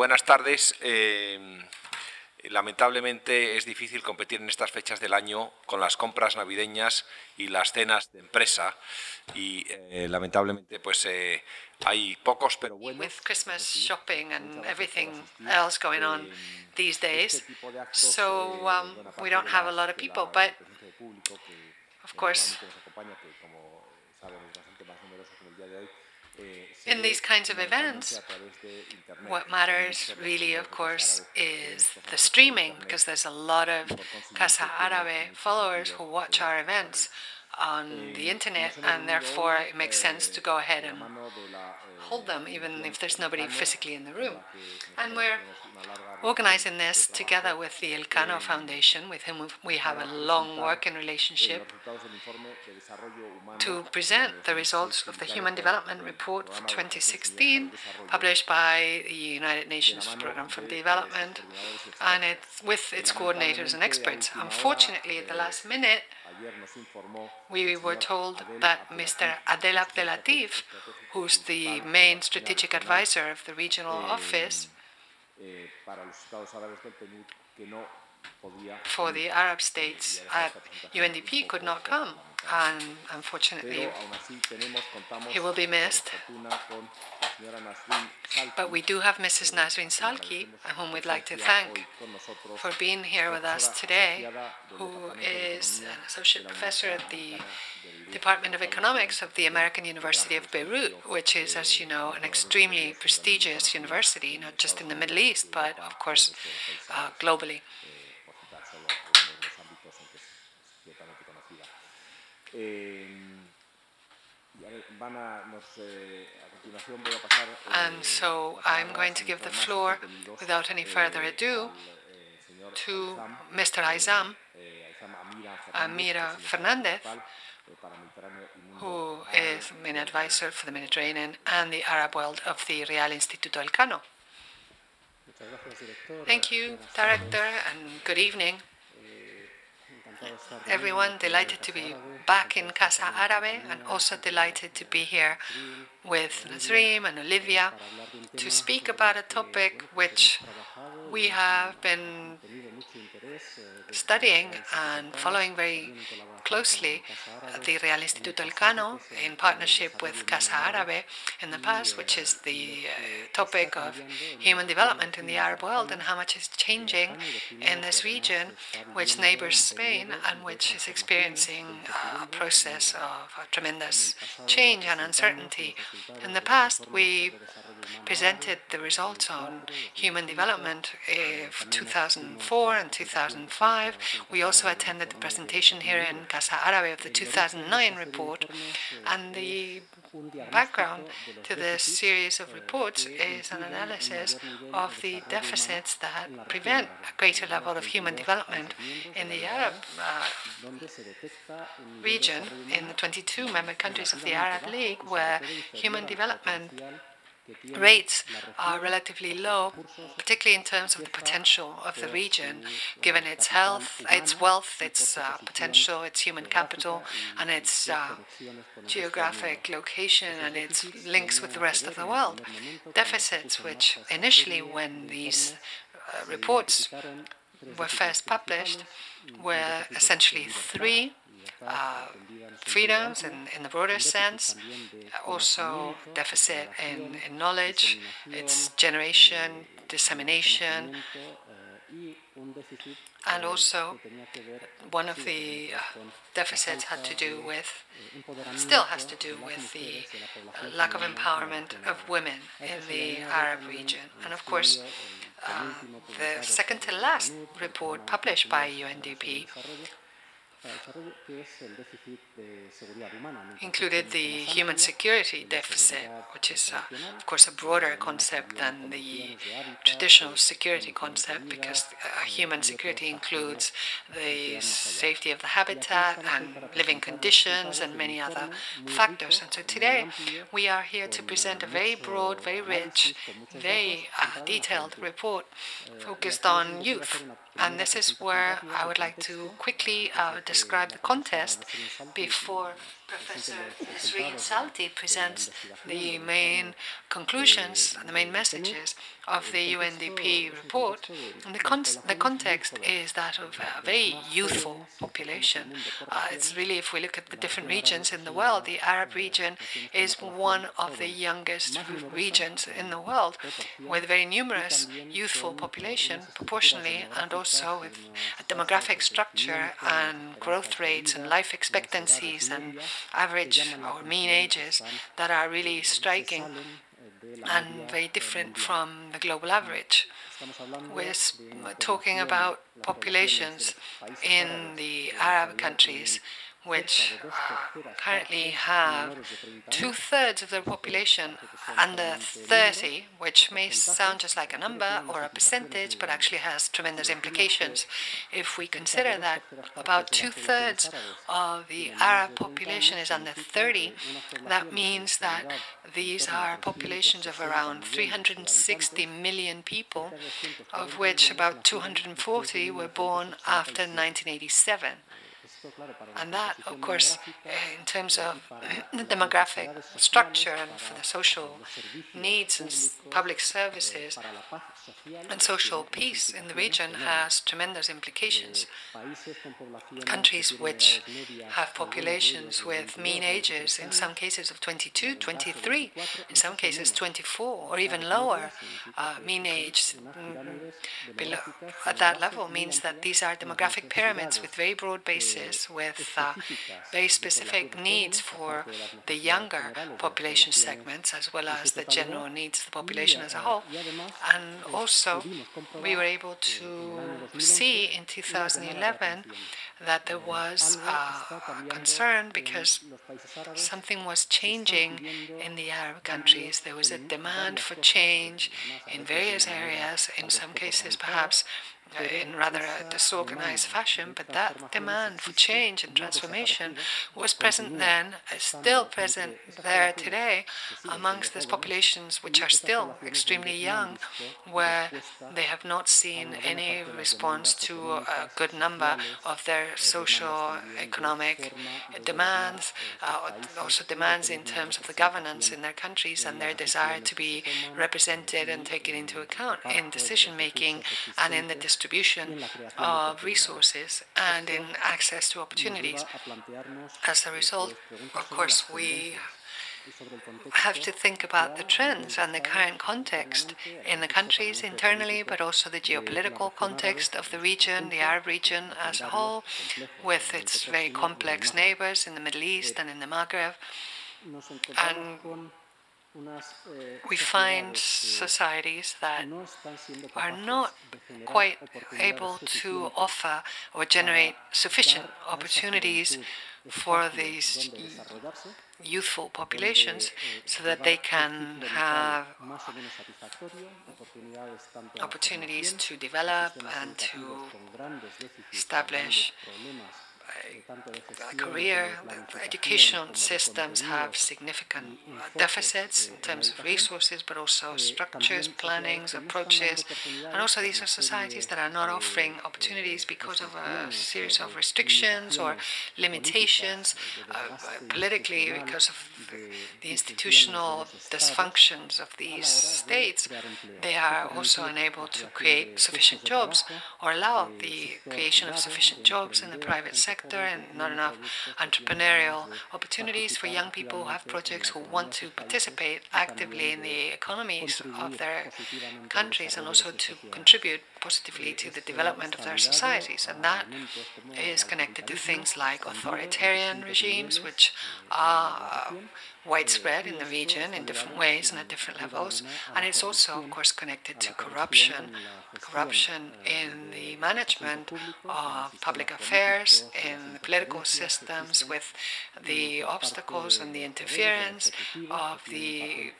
buenas tardes. Eh, lamentablemente es difícil competir en estas fechas del año con las compras navideñas y las cenas de empresa y eh, lamentablemente pues eh, hay pocos pero buenos. With Christmas shopping and everything else going on these days, so um, we don't have a lot of people, but of course in these kinds of events, what matters really, of course, is the streaming, because there's a lot of Casa Árabe followers who watch our events on the internet, and therefore it makes sense to go ahead and hold them, even if there's nobody physically in the room. And we're organizing this together with the Elcano Foundation, with whom we have a long working relationship, to present the results of the Human Development Report for 2016, published by the United Nations Programme for Development, and it's with its coordinators and experts. Unfortunately, at the last minute, we were told that Mr. Adel Abdelatif, who's the main strategic advisor of the regional office, eh, para los estados árabes del Peñú que no for the Arab states at UNDP could not come and unfortunately he will be missed. But we do have Mrs. Nisreen Salti, whom we'd like to thank for being here with us today, who is an associate professor at the Department of Economics of the American University of Beirut, which is, as you know, an extremely prestigious university, not just in the Middle East, but of course uh, globally. And um, so I'm going to give the floor, without any further ado, to Mr. Haizam, Amirah Fernandez, who is main advisor for the Mediterranean and the Arab world of the Real Instituto Elcano. Thank you, Director, and good evening. Everyone delighted to be back in Casa Árabe and also delighted to be here with Nisreen and Olivia to speak about a topic which we have been studying and following very closely the Real Instituto Elcano in partnership with Casa Árabe in the past, which is the uh, topic of human development in the Arab world and how much is changing in this region, which neighbors Spain and which is experiencing a process of a tremendous change and uncertainty. In the past, we presented the results on human development of 2004 and 2005. We also attended the presentation here in Casa Árabe of the 2009 report, and the background to this series of reports is an analysis of the deficits that prevent a greater level of human development in the Arab uh, region, in the 22 member countries of the Arab League, where human development rates are relatively low, particularly in terms of the potential of the region, given its health, its wealth, its uh, potential, its human capital, and its uh, geographic location and its links with the rest of the world. Deficits which initially, when these uh, reports were first published, were essentially three uh, freedoms in, in the broader sense, also deficit in, in knowledge, its generation, dissemination, and also one of the uh, deficits had to do with, still has to do with the lack of empowerment of women in the Arab region. And of course, uh, the second to last report published by UNDP included the human security deficit, which is, uh, of course, a broader concept than the traditional security concept, because uh, human security includes the safety of the habitat and living conditions and many other factors. And so today we are here to present a very broad, very rich, very uh, detailed report focused on youth and this is where I would like to quickly uh, describe the contest before Professor Sri Salti presents the main conclusions and the main messages of the UNDP report. And the, con the context is that of a very youthful population. Uh, it's really, if we look at the different regions in the world, the Arab region is one of the youngest regions in the world, with a very numerous youthful population proportionally, and also with a demographic structure and growth rates and life expectancies and average or mean ages that are really striking and very different from the global average. We're talking about populations in the Arab countries which uh, currently have two thirds of their population under 30, which may sound just like a number or a percentage, but actually has tremendous implications. If we consider that about two thirds of the Arab population is under 30, that means that these are populations of around 360 million people, of which about 240 were born after 1987. And that, of course, eh, in terms of the demographic structure and for the social needs and public services and social peace in the region has tremendous implications. Countries which have populations with mean ages, in some cases of 22, 23, in some cases 24, or even lower uh, mean age mm, below, at that level means that these are demographic pyramids with very broad bases with uh, very specific needs for the younger population segments as well as the general needs of the population as a whole. And also, we were able to see in 2011 that there was a concern because something was changing in the Arab countries. There was a demand for change in various areas, in some cases perhaps in rather uh, a disorganized fashion, but that demand for change and transformation was present then, is still present there today amongst those populations which are still extremely young, where they have not seen any response to a good number of their social, economic demands, uh, also demands in terms of the governance in their countries and their desire to be represented and taken into account in decision making and in the distribution of resources and in access to opportunities. As a result, of course, we have to think about the trends and the current context in the countries internally, but also the geopolitical context of the region, the Arab region as a whole, with its very complex neighbors in the Middle East and in the Maghreb. And we find societies that are not quite able to offer or generate sufficient opportunities for these youthful populations so that they can have opportunities to develop and to establish career, the educational systems have significant deficits in terms of resources, but also structures, plannings, approaches. And also these are societies that are not offering opportunities because of a series of restrictions or limitations, uh, politically because of the institutional dysfunctions of these states. They are also unable to create sufficient jobs or allow the creation of sufficient jobs in the private sector sector and not enough entrepreneurial opportunities for young people who have projects who want to participate actively in the economies of their countries and also to contribute positively to the development of their societies. And that is connected to things like authoritarian regimes, which are widespread in the region in different ways and at different levels. And it's also, of course, connected to corruption, corruption in the management of public affairs, in the political systems, with the obstacles and the interference of the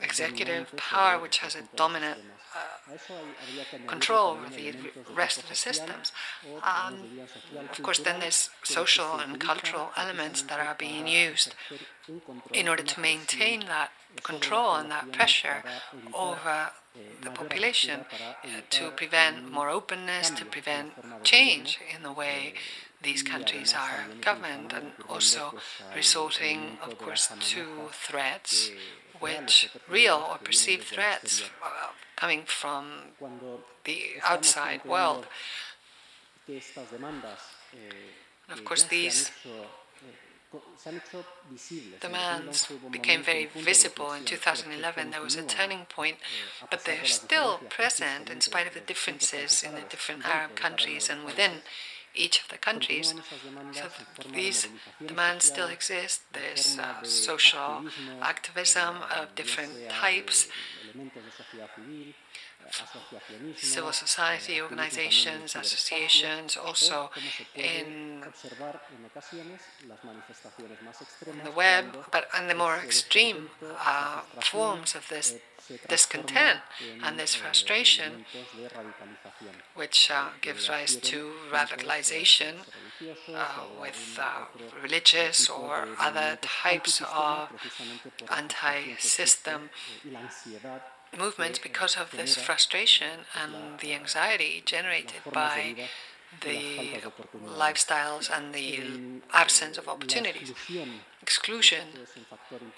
executive power, which has a dominant uh, control over the rest of the systems. Um, of course, then there's social and cultural elements that are being used in order to maintain that control and that pressure over the population uh, to prevent more openness, to prevent change in the way these countries are governed, and also resorting, of course, to threats, which real or perceived threats uh, coming from the outside world. Of course, these demands became very visible in 2011. There was a turning point, but they're still present in spite of the differences in the different Arab countries and within each of the countries. So these demands still exist. There's uh, social activism of different types civil society organizations, associations, also in the web, but in the more extreme uh, forms of this discontent and this frustration, which uh, gives rise to radicalization uh, with uh, religious or other types of anti-system movements because of this frustration and the anxiety generated by the lifestyles and the absence of opportunities. Exclusion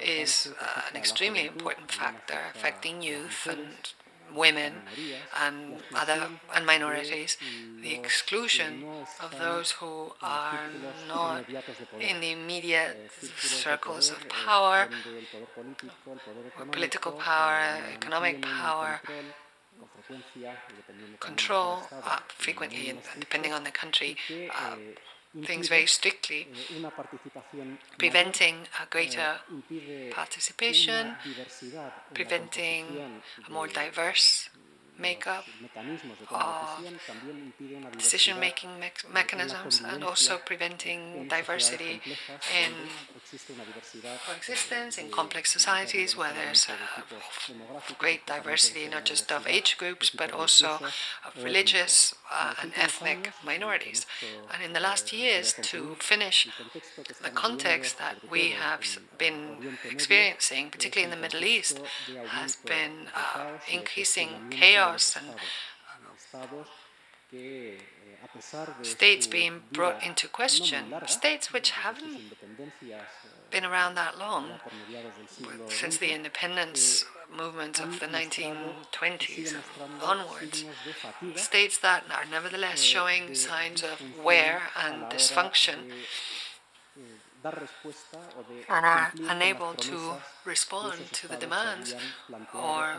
is an extremely important factor affecting youth and women and other and minorities, the exclusion of those who are not in the immediate circles of power, political power, economic power, control, uh, frequently, depending on the country, uh, things very strictly, preventing a greater participation, preventing a more diverse makeup of decision-making me mechanisms and also preventing diversity in coexistence in complex societies where there's great diversity not just of age groups but also of religious uh, and ethnic minorities. And in the last years, to finish the context that we have been experiencing, particularly in the Middle East, has been uh, increasing chaos and states being brought into question, states which haven't been around that long, since the independence movement of the 1920s onwards, states that are nevertheless showing signs of wear and dysfunction and are unable to respond to the demands or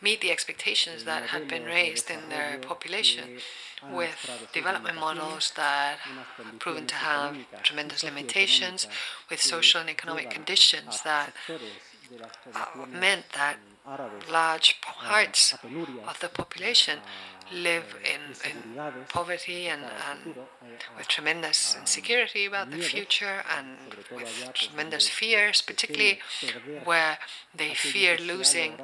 meet the expectations that had been raised in their population with development models that have proven to have tremendous limitations, with social and economic conditions that uh, meant that large parts of the population live in, in poverty and, and, with tremendous insecurity about the future and with tremendous fears, particularly where they fear losing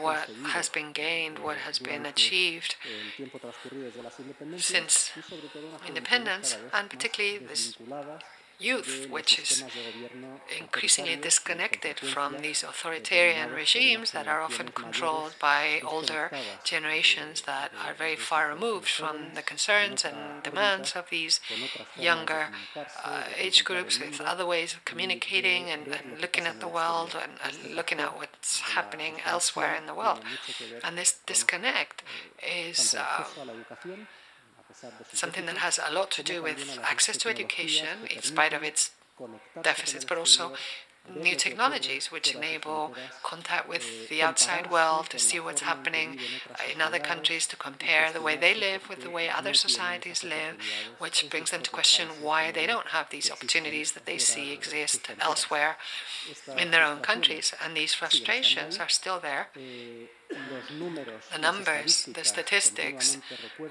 what has been gained, what has been achieved since independence, and particularly this youth, which is increasingly disconnected from these authoritarian regimes that are often controlled by older generations that are very far removed from the concerns and demands of these younger uh, age groups with other ways of communicating and, and looking at the world and, and, looking at what's happening elsewhere in the world. And this disconnect is uh, something that has a lot to do with access to education, in spite of its deficits, but also new technologies which enable contact with the outside world to see what's happening in other countries, to compare the way they live with the way other societies live, which brings them to question why they don't have these opportunities that they see exist elsewhere in their own countries. And these frustrations are still there the numbers, the statistics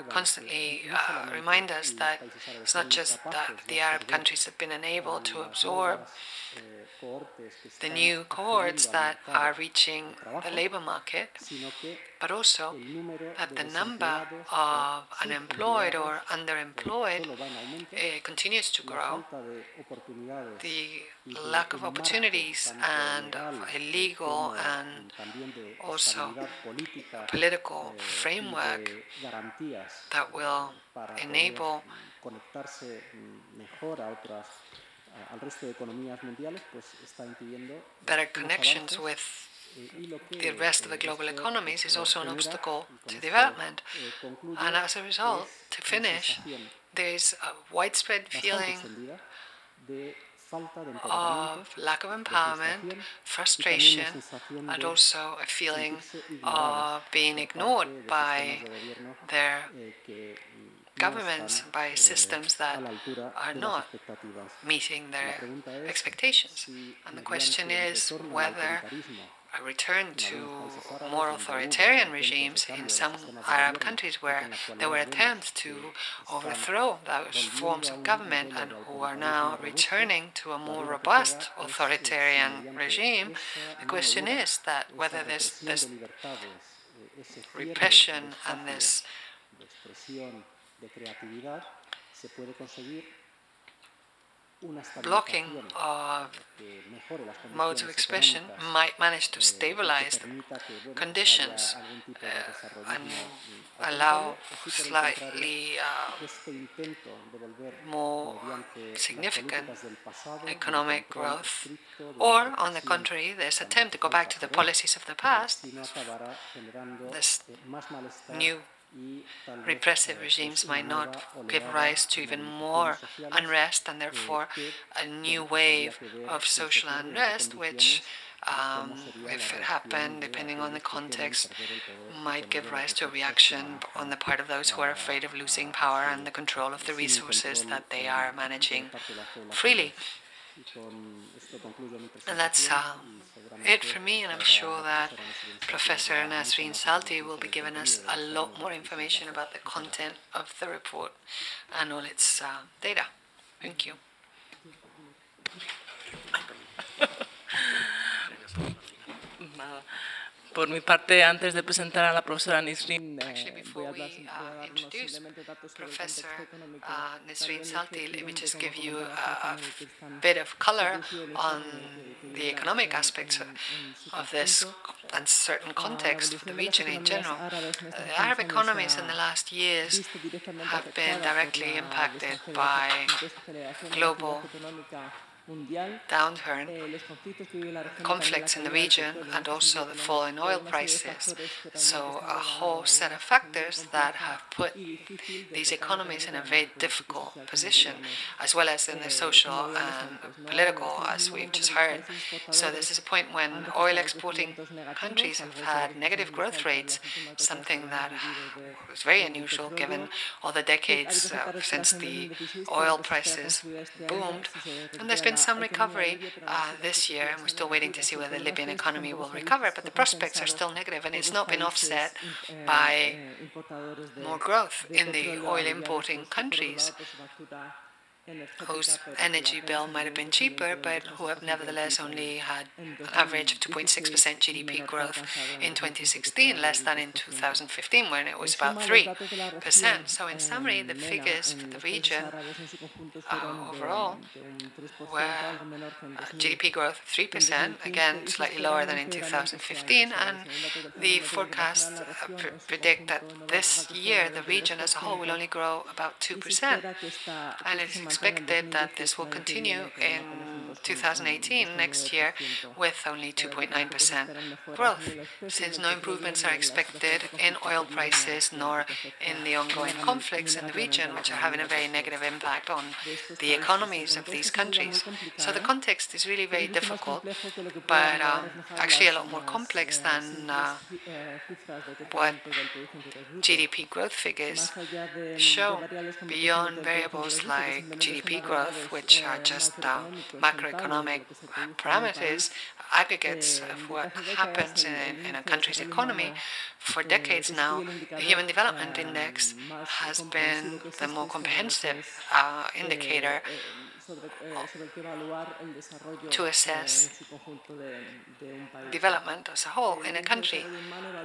constantly uh, remind us that it's not just that the Arab countries have been unable to absorb the new cohorts that are reaching the labor market, but also that the number of unemployed or underemployed uh, continues to grow. The lack of opportunities and of illegal and also political framework that will enable better connections with the rest of the global economies is also an obstacle to development. And as a result, to finish, there is a widespread feeling of lack of empowerment, frustration, and also a feeling of being ignored by their governments, by systems that are not meeting their expectations. And the question is whether return to more authoritarian regimes in some Arab countries where there were attempts to overthrow those forms of government and who are now returning to a more robust authoritarian regime. The question is that whether this, this repression and this blocking of modes of expression might manage to stabilize conditions uh, and allow slightly uh, more significant economic growth, or on the contrary, this attempt to go back to the policies of the past, this new repressive regimes might not give rise to even more unrest and therefore a new wave of social unrest, which, um, if it happened, depending on the context, might give rise to a reaction on the part of those who are afraid of losing power and the control of the resources that they are managing freely. And that's uh, it for me, and I'm sure that Professor Nisreen Salti will be giving us a lot more information about the content of the report and all its uh, data. Thank you. Por mi parte, antes de presentar a la profesora Nisreen, Actually, before we uh, introduce Professor uh, Nisreen Salti, let me just give you a, a bit of color on the economic aspects of this uncertain context of the region in general. The Arab economies in the last years have been directly impacted by global downturn, conflicts in the region, and also the fall in oil prices. So, a whole set of factors that have put these economies in a very difficult position, as well as in the social and political, as we've just heard. So, this is a point when oil exporting countries have had negative growth rates, something that was very unusual given all the decades uh, since the oil prices boomed. And there's been some recovery uh, this year, and we're still waiting to see whether the Libyan economy will recover, but the prospects are still negative, and it's not been offset by more growth in the oil importing countries whose energy bill might have been cheaper, but who have nevertheless only had an average of 2.6% GDP growth in 2016, less than in 2015, when it was about 3%. So, in summary, the figures for the region uh, overall were GDP growth of 3%, again, slightly lower than in 2015, and the forecasts uh, pr predict that this year the region as a whole will only grow about 2%. And it is expected that this will continue in 2018, next year, with only 2.9% growth, since no improvements are expected in oil prices nor in the ongoing conflicts in the region, which are having a very negative impact on the economies of these countries. So the context is really very difficult, but uh, actually a lot more complex than uh, what GDP growth figures show beyond variables like GDP growth, which are just uh, macro macroeconomic parameters, aggregates of uh, what happens in, in a country's economy, for decades now, the Human Development Index has been the more comprehensive uh, indicator to assess development as a whole in a country.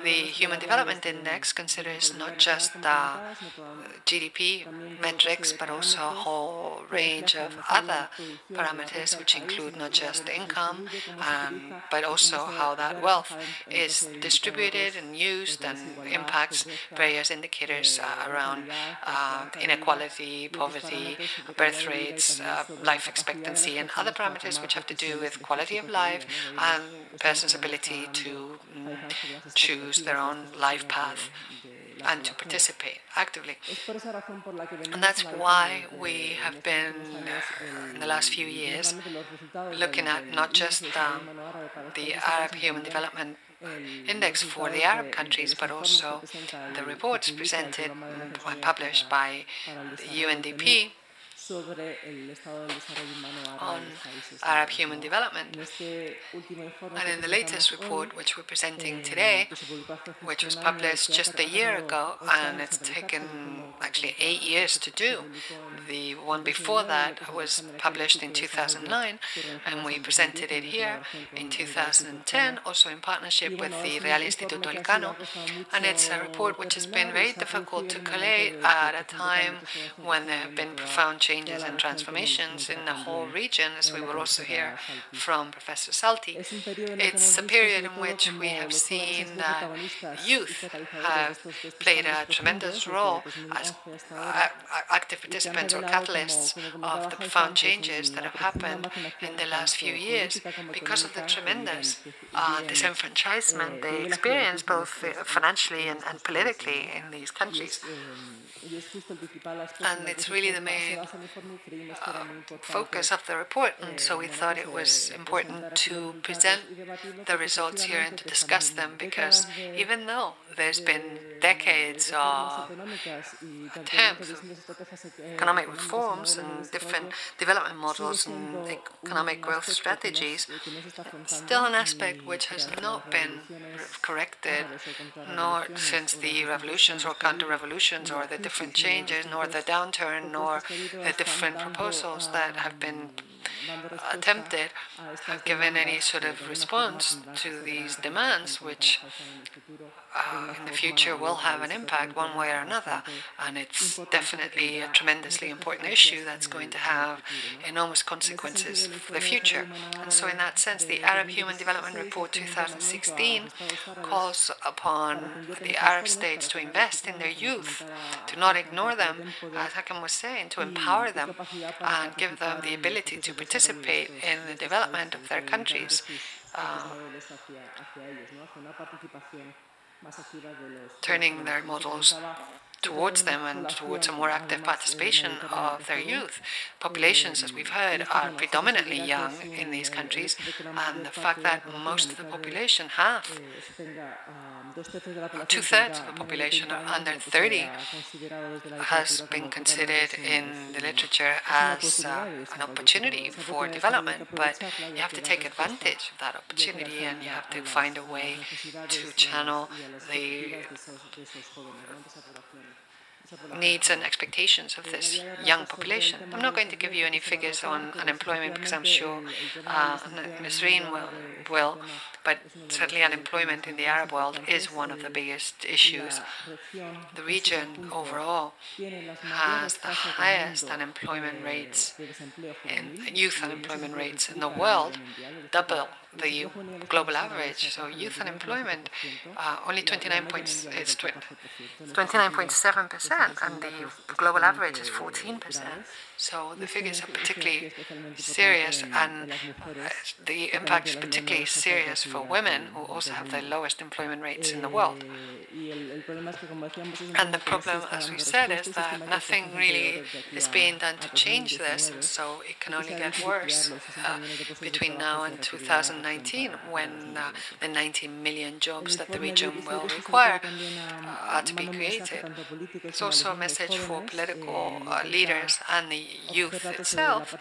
The Human Development Index considers not just the GDP metrics, but also a whole range of other parameters, which include not just income, um, but also how that wealth is distributed and used and impacts various indicators uh, around uh, inequality, poverty, birth rates, uh, life expectancy, and other parameters which have to do with quality of life and person's ability to mm, choose their own life path and to participate actively. And that's why we have been, in the last few years, looking at not just um, the Arab Human Development Index for the Arab countries, but also the reports presented and published by UNDP on Arab human development. And in the latest report, which we're presenting today, which was published just a year ago, and it's taken actually eight years to do. The one before that was published in 2009, and we presented it here in 2010, also in partnership with the Real Instituto Elcano. And it's a report which has been very difficult to collate at a time when there have been profound changes and transformations in the whole region, as we will also hear from Professor Salti. It's a period in which we have seen that youth have played a tremendous role as active participants or catalysts of the profound changes that have happened in the last few years because of the tremendous uh, disenfranchisement they experience both financially and, and politically in these countries. And it's really the main uh, focus of the report, and so we thought it was important to present the results here and to discuss them because even though there's been decades of attempts, economic reforms and different development models and economic growth strategies, still an aspect which has not been corrected, nor since the revolutions or counter-revolutions or the different changes, nor the downturn, nor the different proposals that have been attempted have given any sort of response to these demands, which uh, in the future will have an impact one way or another. And it's definitely a tremendously important issue that's going to have enormous consequences for the future. And so, in that sense, the Arab Human Development Report 2016 calls upon the Arab states to invest in their youth, to not ignore them, as Hakim was saying, to empower them and give them the ability to participate in the development of their countries. Uh, turning their models towards them and towards a more active participation of their youth. Populations, as we've heard, are predominantly young in these countries, and the fact that most of the population, half, two thirds of the population are under 30, has been considered in the literature as uh, an opportunity for development. But you have to take advantage of that opportunity and you have to find a way to channel the needs and expectations of this young population. I'm not going to give you any figures on unemployment because I'm sure uh, Nisreen will, will, but certainly unemployment in the Arab world is one of the biggest issues. The region overall has the highest unemployment rates in youth unemployment rates in the world, double the global average. So youth unemployment uh, only 29 points, it's 29.7 percent, and the global average is 14 percent. So the figures are particularly serious, and uh, the impact is particularly serious for women, who also have the lowest employment rates in the world. And the problem, as we said, is that nothing really is being done to change this, so it can only get worse uh, between now and 2019, when uh, the 90 million jobs that the region will require uh, are to be created. It's also a message for political uh, leaders and the youth itself,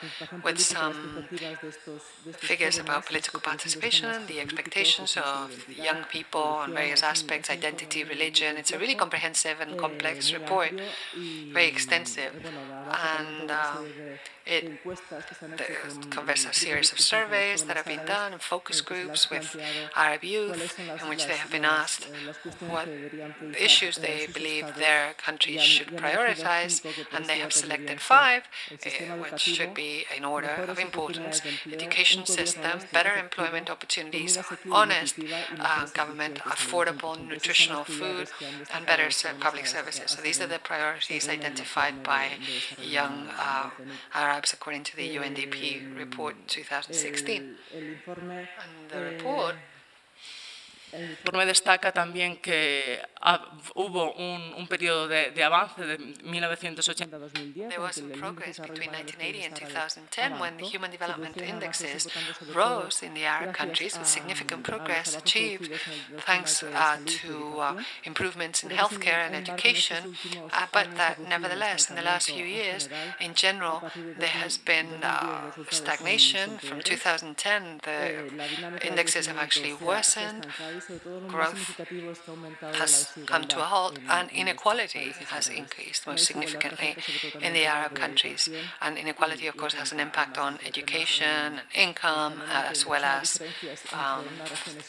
with some figures about political participation, the expectations of young people on various aspects, identity, religion. It's a really comprehensive and complex report, very extensive, and uh, it covers a series of surveys that have been done and focus groups with Arab youth in which they have been asked what issues they believe their countries should prioritize, and they have selected five, uh, which should be in order of importance. Education system, better employment opportunities, honest uh, government, affordable nutritional food, and better public services. So these are the priorities identified by young uh, Arab according to the UNDP report 2016. And the report El informe destaca también que hubo un, un periodo de, de, avance de 1980 a 2010. There was some progress between 1980 and 2010 when the Human Development Indexes rose in the Arab countries with significant progress achieved thanks uh, to uh, improvements in healthcare and education. Uh, but that nevertheless, in the last few years, in general, there has been uh, stagnation. From 2010, the indexes have actually worsened growth has come to a halt and inequality has increased most significantly in the Arab countries. And inequality, of course, has an impact on education income, as well as um,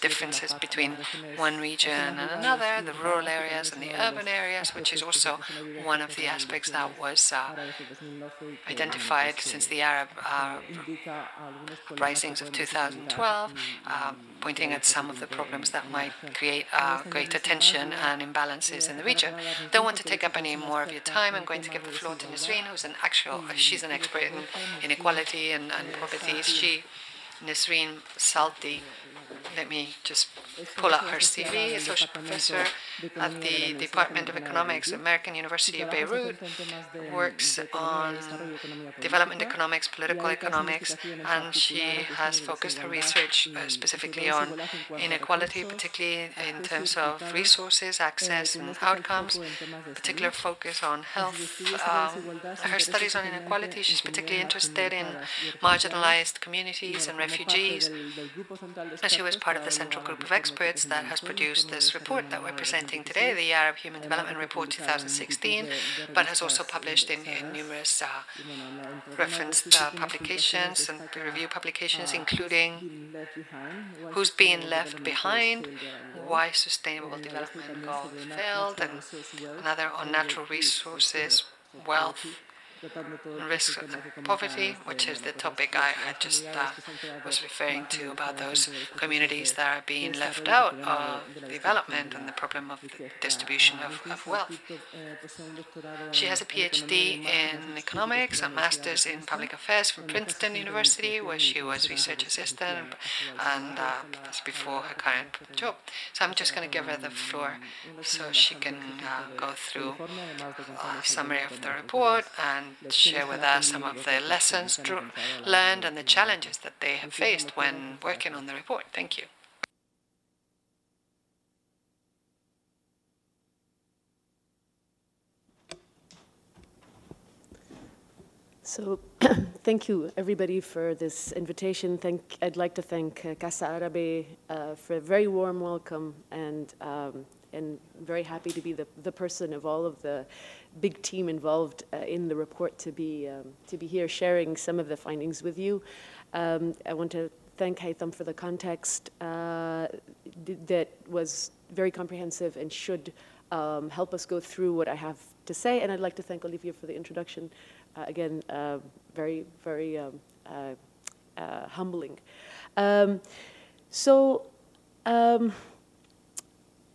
differences between one region and another, the rural areas and the urban areas, which is also one of the aspects that was uh, identified since the Arab uh, risings of 2012, uh, pointing at some of the problems that might create uh, greater tension and imbalances in the region. Don't want to take up any more of your time. I'm going to give the floor to Nisreen, who's an actual, she's an expert in inequality and, and poverty. She, Nisreen Salti, let me just pull out her CV. Associate professor at the Department of Economics, American University of Beirut, works on development economics, political economics, and she has focused her research uh, specifically on inequality, particularly in terms of resources, access, and outcomes. Particular focus on health. Um, her studies on inequality, she's particularly interested in marginalized communities and refugees. And she was part of the central group of experts that has produced this report that we're presenting today, the Arab Human Development Report 2016, but has also published in, in numerous uh, referenced uh, publications and peer review publications, including who's being left behind, why sustainable development goals failed, and another on natural resources, wealth, risk of poverty, which is the topic I, I just uh, was referring to about those communities that are being left out of development and the problem of the distribution of, of wealth. She has a PhD in economics, a master's in public affairs from Princeton University, where she was research assistant, and uh, that's before her current job. So I'm just going to give her the floor so she can uh, go through a summary of the report and share with us some of the lessons learned and the challenges that they have faced when working on the report. Thank you. So, thank you everybody for this invitation. Thank, I'd like to thank uh, Casa Arabe uh, for a very warm welcome and um, and very happy to be the, the person of all of the big team involved uh, in the report to be, um, to be here sharing some of the findings with you. Um, I want to thank Haitham for the context uh, that was very comprehensive and should um, help us go through what I have to say. And I'd like to thank Olivia for the introduction. Uh, again, uh, very, very um, uh, uh, humbling. Um, so, um,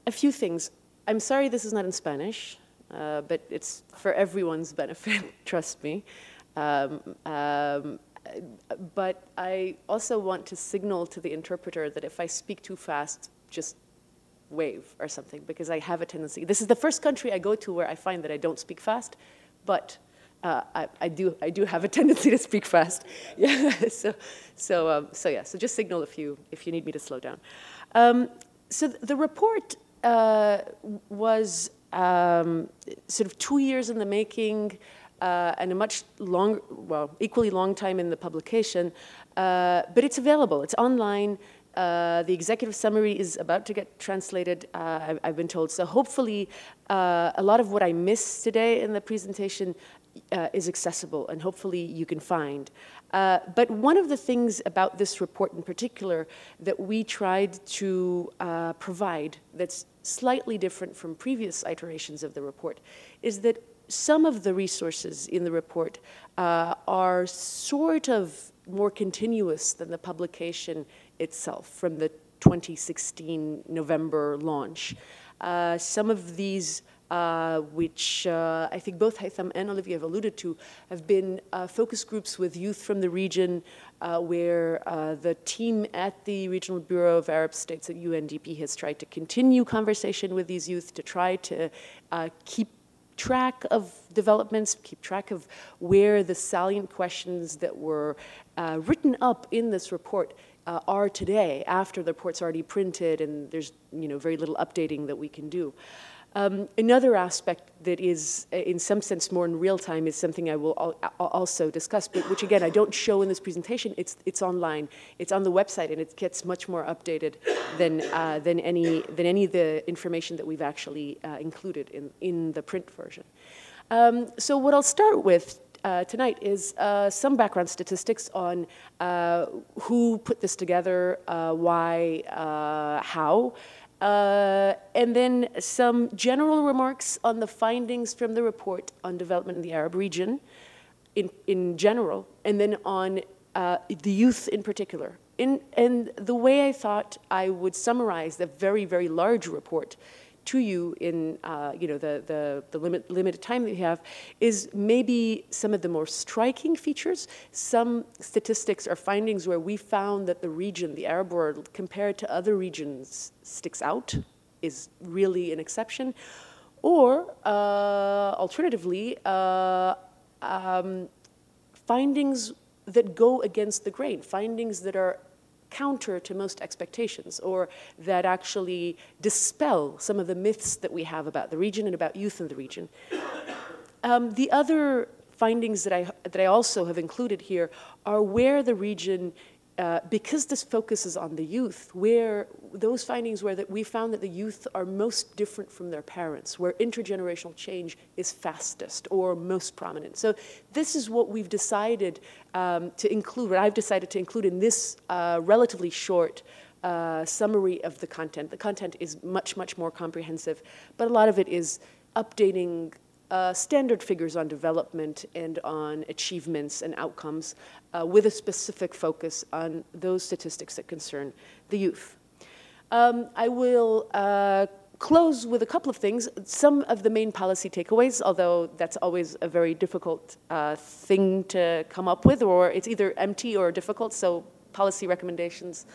a few things. I'm sorry this is not in Spanish. Uh, but it's for everyone's benefit, trust me. Um, um, but I also want to signal to the interpreter that if I speak too fast, just wave or something, because I have a tendency. This is the first country I go to where I find that I don't speak fast, but uh, I, I, do I do have a tendency to speak fast. Yeah. so so um, so yeah. So just signal if you if you need me to slow down. Um, so the report uh, was um, sort of two years in the making uh, and a much long, well, equally long time in the publication, uh, but it's available. It's online. Uh, the executive summary is about to get translated, uh, I've, I've, been told. So hopefully, uh, a lot of what I missed today in the presentation uh, is accessible, and hopefully you can find. Uh, but one of the things about this report in particular that we tried to uh, provide that's slightly different from previous iterations of the report is that some of the resources in the report are sort of more continuous than the publication itself from the 2016 November launch. Uh, some of these, uh, which uh, I think both Haitham and Olivia have alluded to, have been uh, focus groups with youth from the region uh, where uh, the team at the Regional Bureau of Arab States at UNDP has tried to continue conversation with these youth to try to keep track of developments, keep track of where the salient questions that were uh, written up in this report uh, are today after the report's already printed and there's you know very little updating that we can do. Um, another aspect that is, uh, in some sense, more in real time is something I will al also discuss, but which again I don't show in this presentation. It's it's online, it's on the website, and it gets much more updated than uh, than any than any of the information that we've actually uh, included in in the print version. Um, so what I'll start with uh, tonight is uh, some background statistics on uh, who put this together, uh, why, uh, how, uh, and then some general remarks on the findings from the report on development in the Arab region in, in general, and then on the youth in particular. In, and the way I thought I would summarize the very, very large report to you in uh, you know the, the, the limit, limited time that we have is maybe some of the more striking features. Some statistics or findings where we found that the region, the Arab world, compared to other regions, sticks out, is really an exception. Or uh, alternatively, uh, um, findings that go against the grain, findings that are counter to most expectations or that actually dispel some of the myths that we have about the region and about youth in the region. Um, the other findings that I, that I also have included here are where the region uh, because this focuses on the youth, where those findings were that we found that the youth are most different from their parents, where intergenerational change is fastest or most prominent. So this is what we've decided um, to include, what I've decided to include in this uh, relatively short uh, summary of the content. The content is much, much more comprehensive, but a lot of it is updating uh, standard figures on development and on achievements and outcomes uh, with a specific focus on those statistics that concern the youth. Um, I will uh, close with a couple of things. Some of the main policy takeaways, although that's always a very difficult uh, thing to come up with, or it's either empty or difficult, so policy recommendations.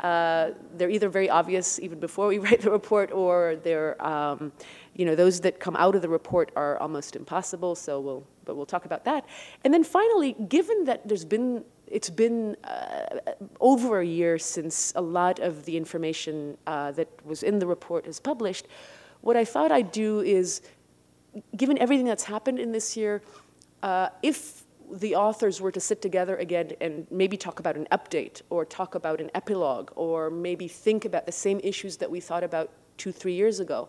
Uh, they're either very obvious even before we write the report, or they're um, you know, those that come out of the report are almost impossible, so we'll, but we'll talk about that. And then finally, given that there's been, it's been uh, over a year since a lot of the information uh, that was in the report is published, what I thought I'd do is, given everything that's happened in this year, uh, if the authors were to sit together again and maybe talk about an update or talk about an epilogue or maybe think about the same issues that we thought about two, three years ago,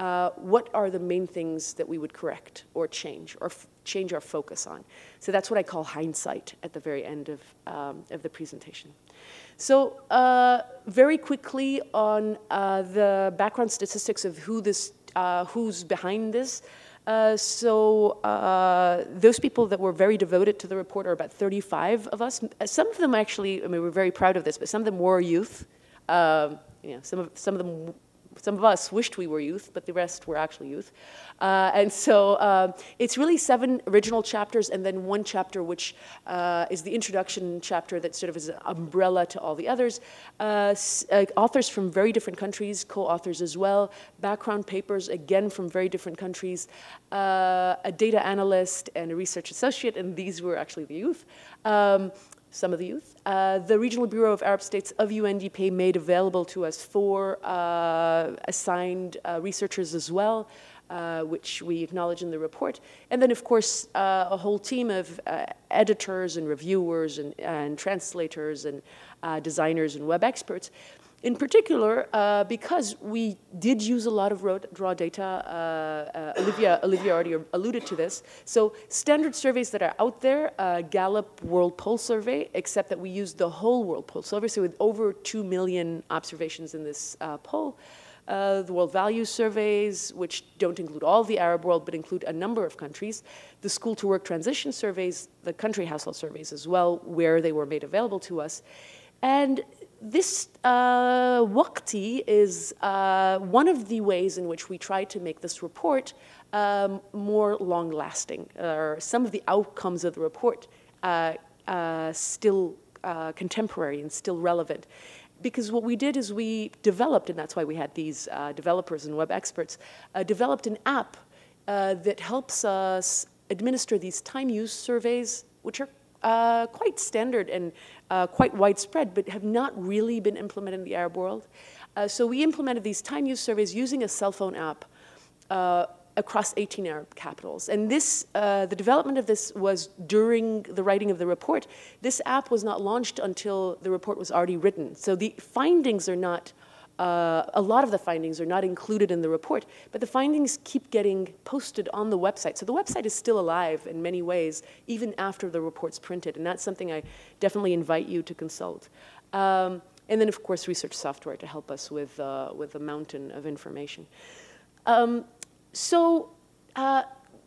uh, what are the main things that we would correct or change or change our focus on? So that's what I call hindsight at the very end of, um, of the presentation. So uh, very quickly on uh, the background statistics of who this, uh, who's behind this. Uh, so uh, those people that were very devoted to the report are about 35 of us. Some of them actually, I mean, we're very proud of this, but some of them were youth. Um, you know, some of some of them some of us wished we were youth, but the rest were actually youth. Uh, and so uh, it's really seven original chapters and then one chapter which uh, is the introduction chapter that sort of is an umbrella to all the others. Uh, uh, authors from very different countries, co-authors as well, background papers again from very different countries, a data analyst and a research associate, and these were actually the youth. Um, some of the youth. Uh, the Regional Bureau of Arab States of UNDP made available to us four uh, assigned uh, researchers as well. uh, which we acknowledge in the report. And then, of course, uh, a whole team of uh, editors and reviewers and, and translators and designers and web experts. In particular, uh, because we did use a lot of raw data, uh, Olivia, Olivia already alluded to this. So standard surveys that are out there, Gallup World Poll Survey, except that we used the whole World Poll Survey, so with over 2 million observations in this poll uh, the World Values Surveys, which don't include all the Arab world but include a number of countries, the School to Work Transition Surveys, the country household surveys as well, where they were made available to us. And this uh, is uh, one of the ways in which we try to make this report um, more long lasting, or some of the outcomes of the report uh, uh still uh, contemporary and still relevant. Because what we did is we developed, and that's why we had these uh, developers and web experts, developed an app that helps us administer these time use surveys, which are uh, quite standard and uh, quite widespread, but have not really been implemented in the Arab world. Uh, so we implemented these time use surveys using a cell phone app across 18 Arab capitals. And this, uh, the development of this was during the writing of the report. This app was not launched until the report was already written. So the findings are not, uh, a lot of the findings are not included in the report, but the findings keep getting posted on the website. So the website is still alive in many ways, even after the report's printed. And that's something I definitely invite you to consult. Um, and then, of course, research software to help us with, uh, with the mountain of information. Um, so, uh,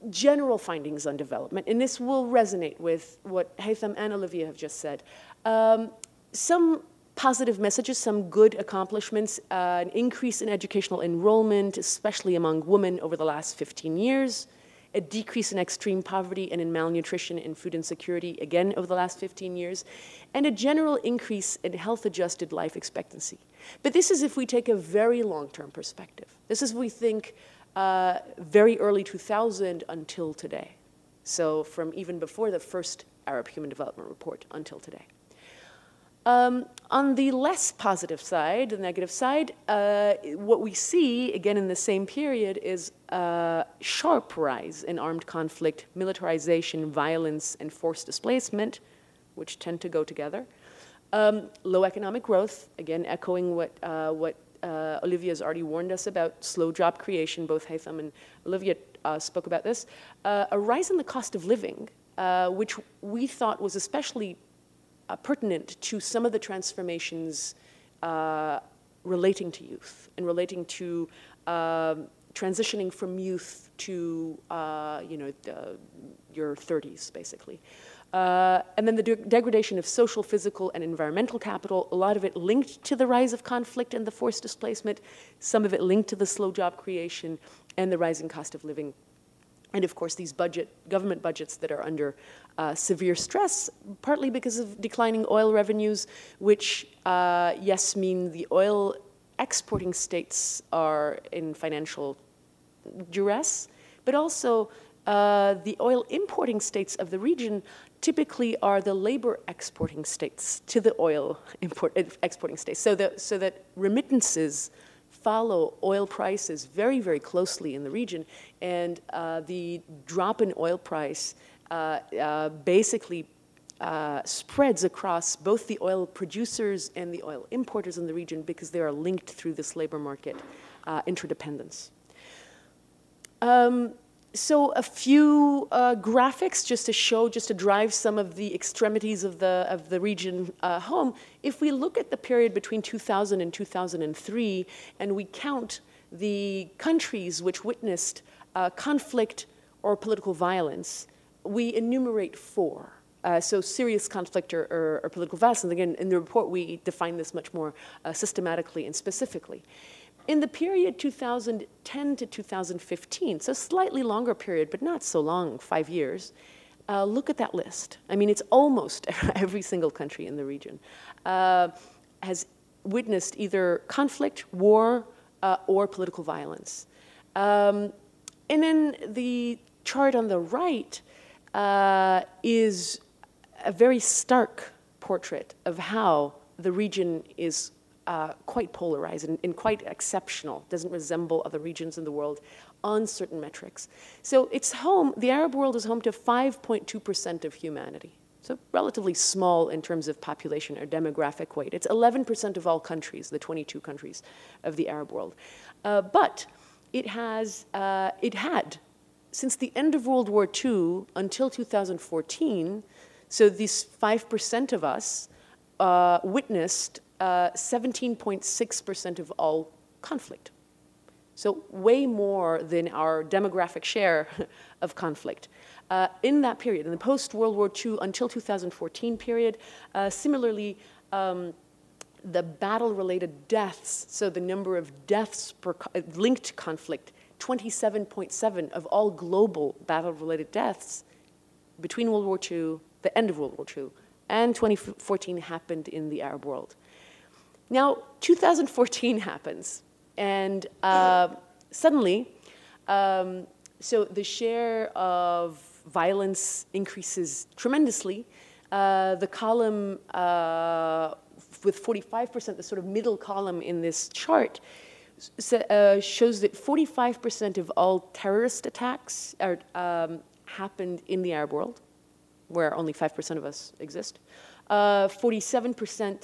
general findings on development, and this will resonate with what Haytham and Olivia have just said. Um, some positive messages, some good accomplishments, uh, an increase in educational enrollment, especially among women over the last 15 years, a decrease in extreme poverty and in malnutrition and food insecurity, again, over the last 15 years, and a general increase in health adjusted life expectancy. But this is if we take a very long term perspective. This is we think uh, very early 2000 until today. So from even before the first Arab Human Development Report until today. Um, on the less positive side, the negative side, uh, what we see, again in the same period, is a sharp rise in armed conflict, militarization, violence, and forced displacement, which tend to go together. Um, low economic growth, again echoing what, uh, what uh, Olivia has already warned us about slow job creation. Both Haytham and Olivia uh, spoke about this. Uh, a rise in the cost of living, uh, which we thought was especially uh, pertinent to some of the transformations uh, relating to youth and relating to um, transitioning from youth to you know your 30s, basically. Uh, and then the de degradation of social, physical, and environmental capital, a lot of it linked to the rise of conflict and the forced displacement, some of it linked to the slow job creation and the rising cost of living. And of course, these budget, government budgets that are under uh, severe stress, partly because of declining oil revenues, which, uh, yes, mean the oil exporting states are in financial duress, but also uh, the oil importing states of the region typically are the labor exporting states to the oil import, exporting states. So that, so that remittances follow oil prices very, very closely in the region. And uh, the drop in oil price uh, uh, basically uh, spreads across both the oil producers and the oil importers in the region because they are linked through this labor market uh, interdependence. Um, so a few uh, graphics just to show, just to drive some of the extremities of the, of the region uh, home. If we look at the period between 2000 and 2003, and we count the countries which witnessed uh, conflict or political violence, we enumerate four. Uh, so serious conflict or, or, or, political violence. And again, in the report, we define this much more uh, systematically and specifically. In the period 2010 to 2015, so slightly longer period, but not so long, five years, uh, look at that list. I mean, it's almost every single country in the region uh, has witnessed either conflict, war, uh, or political violence. Um, and then the chart on the right uh, is a very stark portrait of how the region is uh, quite polarized and, and, quite exceptional, doesn't resemble other regions in the world on certain metrics. So it's home, the Arab world is home to 5.2% of humanity. So relatively small in terms of population or demographic weight. It's 11% of all countries, the 22 countries of the Arab world. Uh, but it has, uh, it had, since the end of World War II until 2014, so these 5% of us uh, witnessed 17.6% uh, of all conflict. So way more than our demographic share of conflict. Uh, in that period, in the post-World War II until 2014 period, uh, similarly, um, the battle-related deaths, so the number of deaths per co linked to conflict, 27.7 of all global battle-related deaths between World War II, the end of World War II, and 2014 happened in the Arab world. Now, 2014 happens, and uh, suddenly, um, so the share of violence increases tremendously. Uh, the column uh, with 45%, the sort of middle column in this chart, uh, shows that 45% of all terrorist attacks are, um, happened in the Arab world, where only 5% of us exist. 47% uh,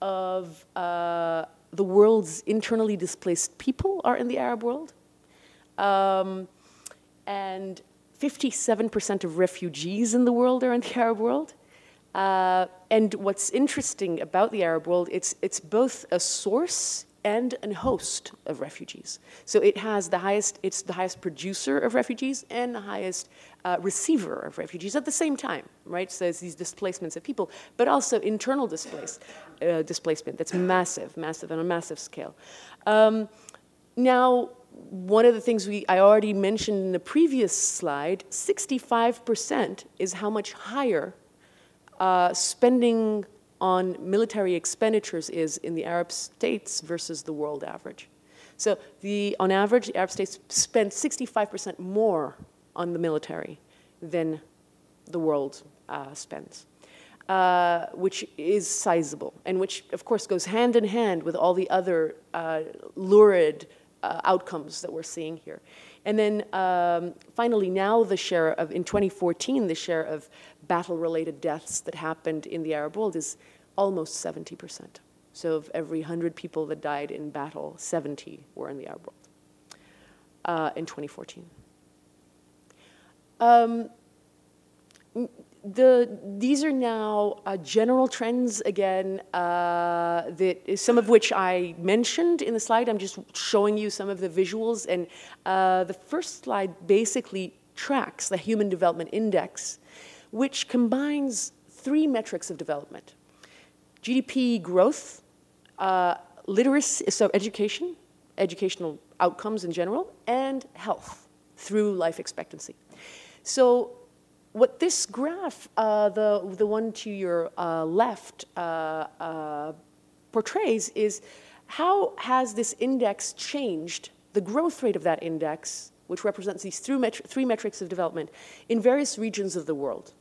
of uh, the world's internally displaced people are in the Arab world. Um, and 57% of refugees in the world are in the Arab world. Uh, and what's interesting about the Arab world, it's, it's both a source and a host of refugees. So it has the highest, it's the highest producer of refugees and the highest uh, receiver of refugees at the same time, right? So there's these displacements of people, but also internal displace, uh, displacement that's massive, massive on a massive scale. Um, now, one of the things we, I already mentioned in the previous slide, 65% is how much higher uh, spending on military expenditures is in the Arab states versus the world average. So the, on average, the Arab states spend 65% more on the military than the world uh, spends, uh, which is sizable, and which, of course, goes hand in hand with all the other uh, lurid uh, outcomes that we're seeing here. And then um, finally, now the share of, in 2014, the share of battle-related deaths that happened in the Arab world is almost 70%. So of every 100 people that died in battle, 70 were in the Arab world uh, in 2014. Um, the, these are now uh, general trends, again, uh, that some of which I mentioned in the slide. I'm just showing you some of the visuals. And uh, the first slide basically tracks the Human Development Index, which combines three metrics of development. GDP growth, uh, literacy, so education, educational outcomes in general, and health through life expectancy. So what this graph, uh, the, the one to your uh, left, uh, uh, portrays is how has this index changed, the growth rate of that index, which represents these three, metri three metrics of development, in various regions of the world.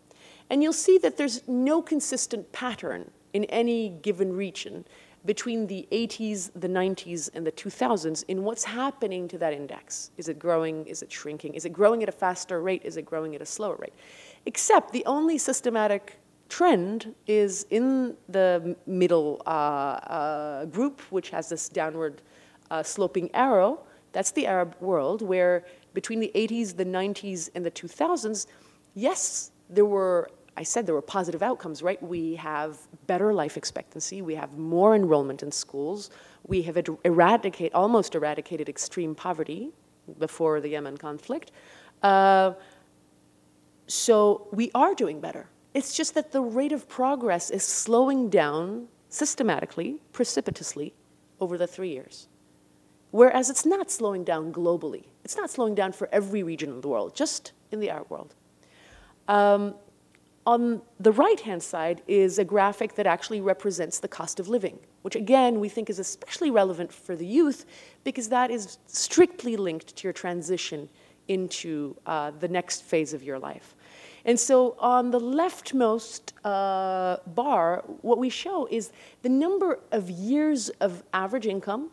And you'll see that there's no consistent pattern in any given region between the 80s, the 90s, and the 2000s in what's happening to that index. Is it growing? Is it shrinking? Is it growing at a faster rate? Is it growing at a slower rate? Except the only systematic trend is in the middle uh, uh, group, which has this downward uh, sloping arrow. That's the Arab world, where between the 80s, the 90s, and the 2000s, yes, there were I said there were positive outcomes, right? We have better life expectancy, we have more enrollment in schools, we have eradicate, almost eradicated extreme poverty before the Yemen conflict. Uh, so we are doing better. It's just that the rate of progress is slowing down systematically, precipitously, over the three years. Whereas it's not slowing down globally. It's not slowing down for every region of the world, just in the Arab world. Um, on the right-hand side is a graphic that actually represents the cost of living, which again, we think is especially relevant for the youth because that is strictly linked to your transition into uh, the next phase of your life. And so on the leftmost uh, bar, what we show is the number of years of average income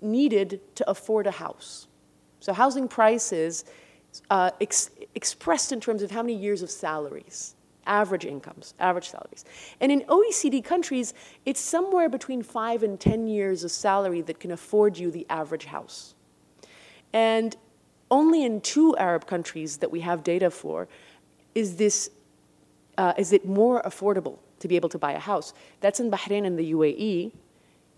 needed to afford a house. So housing prices uh, ex expressed in terms of how many years of salaries, average incomes, average salaries. And in OECD countries, it's somewhere between five and 10 years of salary that can afford you the average house. And only in two Arab countries that we have data for is this, uh, is it more affordable to be able to buy a house. That's in Bahrain and the UAE,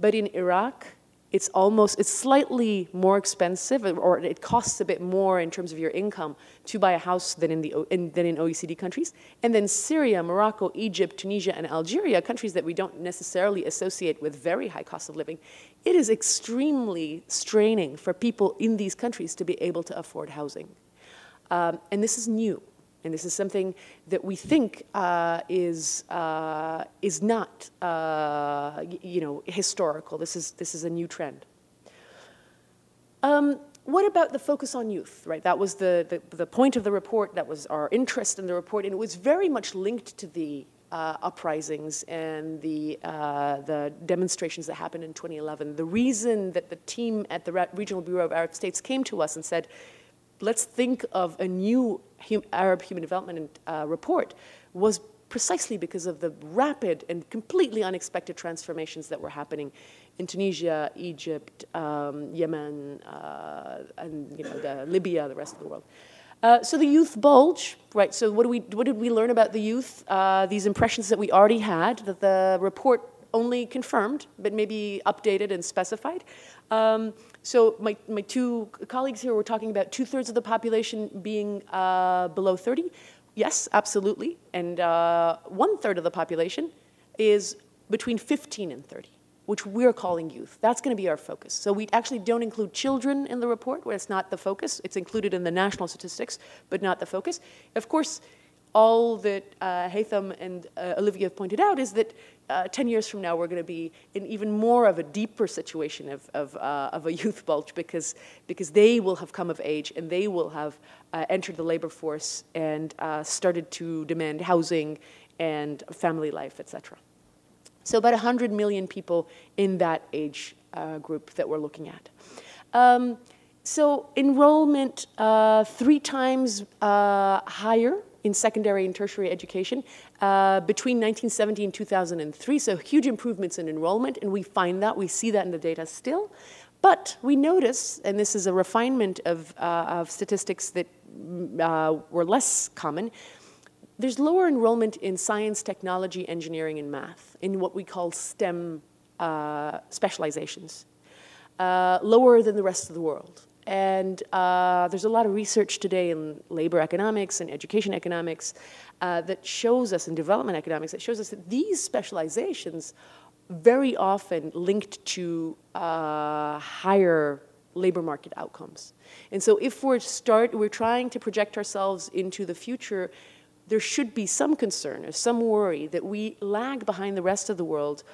but in Iraq, it's almost, it's slightly more expensive, or it costs a bit more in terms of your income to buy a house than in, the, in, than in OECD countries. And then Syria, Morocco, Egypt, Tunisia, and Algeria, countries that we don't necessarily associate with very high cost of living, it is extremely straining for people in these countries to be able to afford housing. Um, and this is new. And this is something that we think uh, is, uh, is not, uh, you know, historical. This is, this is a new trend. Um, what about the focus on youth, right? That was the, the, the, point of the report, that was our interest in the report, and it was very much linked to the uh, uprisings and the, uh, the demonstrations that happened in 2011. The reason that the team at the Regional Bureau of Arab States came to us and said, let's think of a new hum Arab Human Development uh, report was precisely because of the rapid and completely unexpected transformations that were happening in Tunisia, Egypt, um, Yemen, uh, and you know, the, Libya, the rest of the world. Uh, so the youth bulge, right? So what, do we, what did we learn about the youth? Uh, these impressions that we already had, that the report only confirmed, but maybe updated and specified. Um, so my, my two colleagues here were talking about two-thirds of the population being uh, below 30. Yes, absolutely. And uh, one-third of the population is between 15 and 30, which we're calling youth. That's going to be our focus. So we actually don't include children in the report, where it's not the focus. It's included in the national statistics, but not the focus. Of course, all that uh, Haytham and uh, Olivia have pointed out is that uh, 10 years from now, we're going to be in even more of a deeper situation of, of, uh, of, a youth bulge because, because they will have come of age and they will have uh, entered the labor force and uh, started to demand housing and family life, etc. So about 100 million people in that age uh, group that we're looking at. Um, so enrollment uh, three times higher in secondary and tertiary education uh, between 1970 and 2003. So huge improvements in enrollment, and we find that, we see that in the data still. But we notice, and this is a refinement of, uh, of statistics that uh, were less common, there's lower enrollment in science, technology, engineering, and math, in what we call STEM uh, specializations, uh, lower than the rest of the world. And uh, there's a lot of research today in labor economics and education economics uh, that shows us, in development economics, that shows us that these specializations very often linked to uh, higher labor market outcomes. And so if we're start, we're trying to project ourselves into the future, there should be some concern or some worry that we lag behind the rest of the world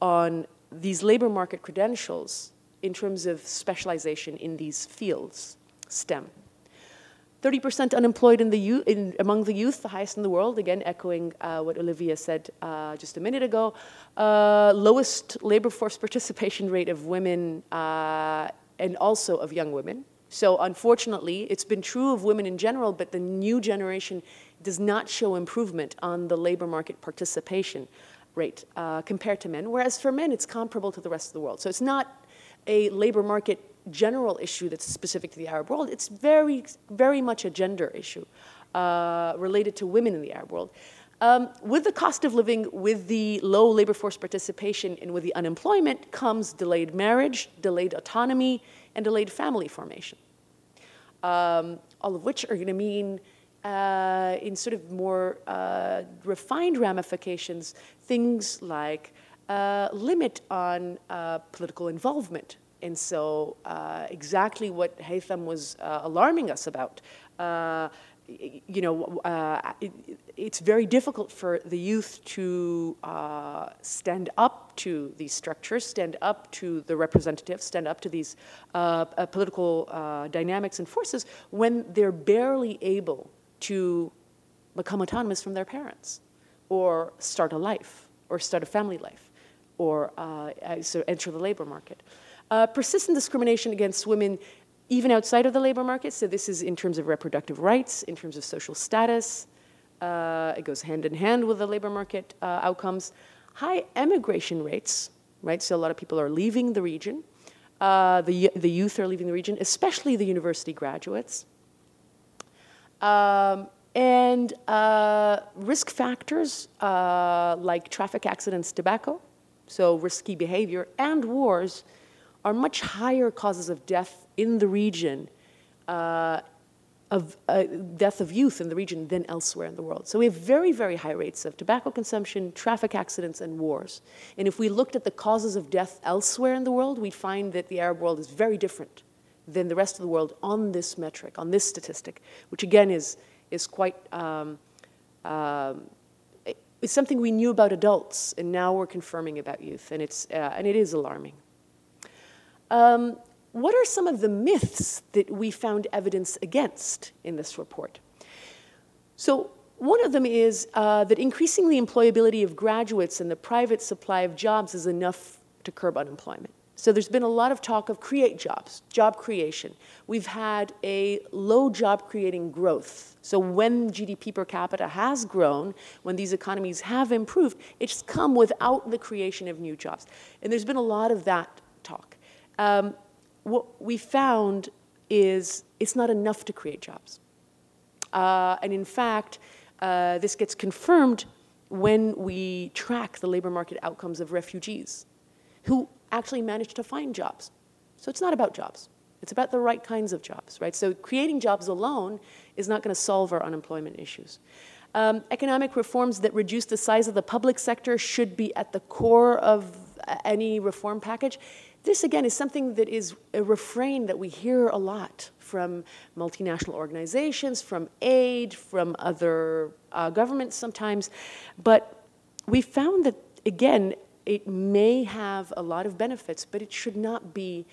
on these labor market credentials in terms of specialization in these fields, STEM. 30% unemployed in the youth, in, among the youth, the highest in the world, again echoing uh, what Olivia said uh, just a minute ago. Uh, lowest labor force participation rate of women uh, and also of young women. So unfortunately, it's been true of women in general, but the new generation does not show improvement on the labor market participation rate uh, compared to men, whereas for men, it's comparable to the rest of the world. So it's not a labor market general issue that's specific to the Arab world. It's very, very much a gender issue uh, related to women in the Arab world. Um, with the cost of living, with the low labor force participation, and with the unemployment comes delayed marriage, delayed autonomy, and delayed family formation. Um, all of which are going to mean, uh, in sort of more uh, refined ramifications, things like limit on uh, political involvement. And so uh, exactly what Haytham was uh, alarming us about, uh, you know, uh, it, it's very difficult for the youth to stand up to these structures, stand up to the representatives, stand up to these political dynamics and forces when they're barely able to become autonomous from their parents or start a life or start a family life or uh, so enter the labor market. Uh, persistent discrimination against women even outside of the labor market. So this is in terms of reproductive rights, in terms of social status. Uh, it goes hand in hand with the labor market uh, outcomes. High emigration rates, right? So a lot of people are leaving the region. Uh, the, the youth are leaving the region, especially the university graduates. Um, and uh, risk factors uh, like traffic accidents, tobacco, so risky behavior, and wars are much higher causes of death in the region, uh, of uh, death of youth in the region than elsewhere in the world. So we have very, very high rates of tobacco consumption, traffic accidents, and wars. And if we looked at the causes of death elsewhere in the world, we'd find that the Arab world is very different than the rest of the world on this metric, on this statistic, which again is, is quite, um, um, it's something we knew about adults, and now we're confirming about youth, and, it's, uh, and it is alarming. Um, what are some of the myths that we found evidence against in this report? So one of them is uh, that increasing the employability of graduates and the private supply of jobs is enough to curb unemployment. So there's been a lot of talk of create jobs, job creation. We've had a low job creating growth. So when GDP per capita has grown, when these economies have improved, it's come without the creation of new jobs. And there's been a lot of that talk. Um, what we found is it's not enough to create jobs. Uh, and in fact, uh, this gets confirmed when we track the labor market outcomes of refugees who actually manage to find jobs. So it's not about jobs. It's about the right kinds of jobs, right? So creating jobs alone is not going to solve our unemployment issues. Um, economic reforms that reduce the size of the public sector should be at the core of any reform package. This, again, is something that is a refrain that we hear a lot from multinational organizations, from aid, from other uh, governments sometimes. But we found that, again, it may have a lot of benefits, but it should not be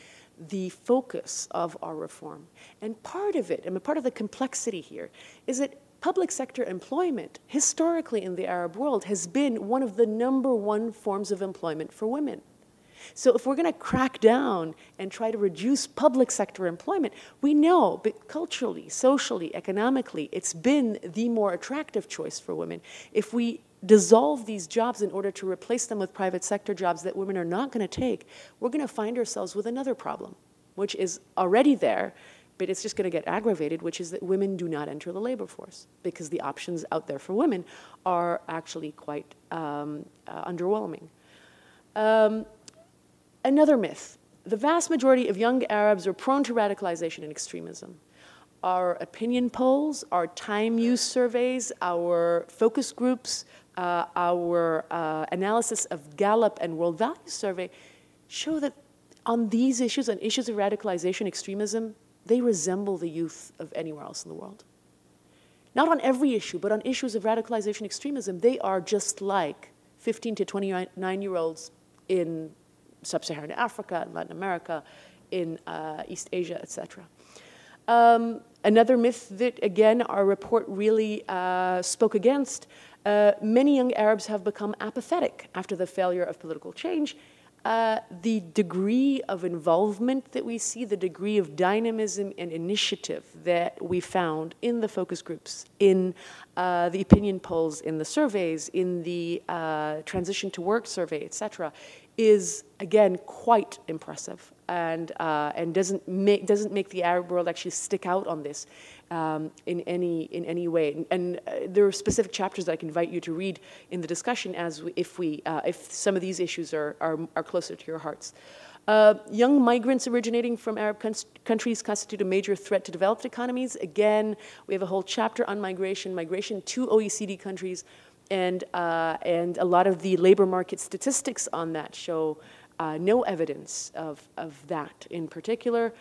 the focus of our reform. And part of it, I mean, part of the complexity here, is that public sector employment, historically in the Arab world, has been one of the number one forms of employment for women. So if we're going to crack down and try to reduce public sector employment, we know, but culturally, socially, economically, it's been the more attractive choice for women. If we dissolve these jobs in order to replace them with private sector jobs that women are not going to take, we're going to find ourselves with another problem, which is already there, but it's just going to get aggravated, which is that women do not enter the labor force because the options out there for women are actually quite um, uh, underwhelming. Um, Another myth the vast majority of young Arabs are prone to radicalization and extremism. Our opinion polls, our time use surveys, our focus groups, uh, our uh, analysis of Gallup and World Value Survey show that on these issues, on issues of radicalization, extremism, they resemble the youth of anywhere else in the world. Not on every issue, but on issues of radicalization, extremism, they are just like 15 to 29 year olds in sub-Saharan Africa, in Latin America, in uh, East Asia, etc. Um, another myth that, again, our report really uh, spoke against, uh, many young Arabs have become apathetic after the failure of political change uh, the degree of involvement that we see, the degree of dynamism and initiative that we found in the focus groups, in uh, the opinion polls, in the surveys, in the uh, transition to work survey, etc., is again quite impressive and uh, and doesn't make doesn't make the Arab world actually stick out on this um, in any in any way. And, and uh, there are specific chapters that I can invite you to read in the discussion as we, if we uh, if some of these issues are are, are closer to your hearts. Uh, young migrants originating from Arab countries constitute a major threat to developed economies. Again, we have a whole chapter on migration, migration to OECD countries, and, uh, and a lot of the labor market statistics on that show Uh, no evidence of, of that in particular.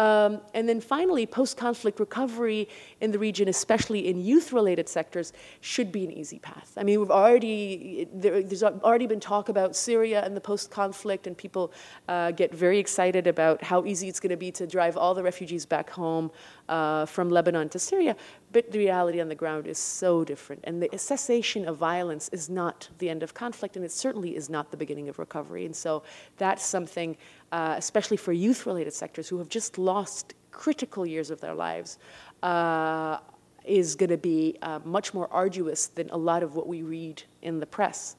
Um, and then finally, post-conflict recovery in the region, especially in youth-related sectors, should be an easy path. I mean, we've already, there, there's already been talk about Syria and the post-conflict, and people uh, get very excited about how easy it's going to be to drive all the refugees back home uh, from Lebanon to Syria. But the reality on the ground is so different. And the cessation of violence is not the end of conflict, and it certainly is not the beginning of recovery. And so that's something uh, especially for youth-related sectors who have just lost critical years of their lives, uh, is going to be uh, much more arduous than a lot of what we read in the press.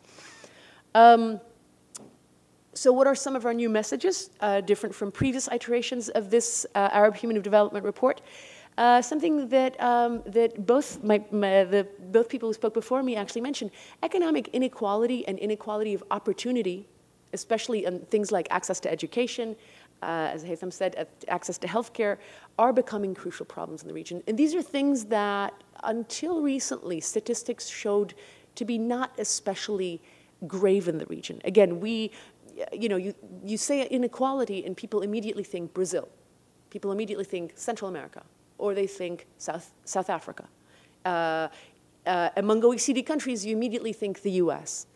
Um, so what are some of our new messages, uh, different from previous iterations of this uh, Arab Human Development Report? Uh, something that, um, that both, my, my, the, both people who spoke before me actually mentioned, economic inequality and inequality of opportunity, especially in things like access to education, uh, as Haytham said, access to healthcare, are becoming crucial problems in the region. And these are things that, until recently, statistics showed to be not especially grave in the region. Again, we, you know, you, you say inequality and people immediately think Brazil. People immediately think Central America, or they think South, South Africa. Uh, uh, among OECD countries, you immediately think the US.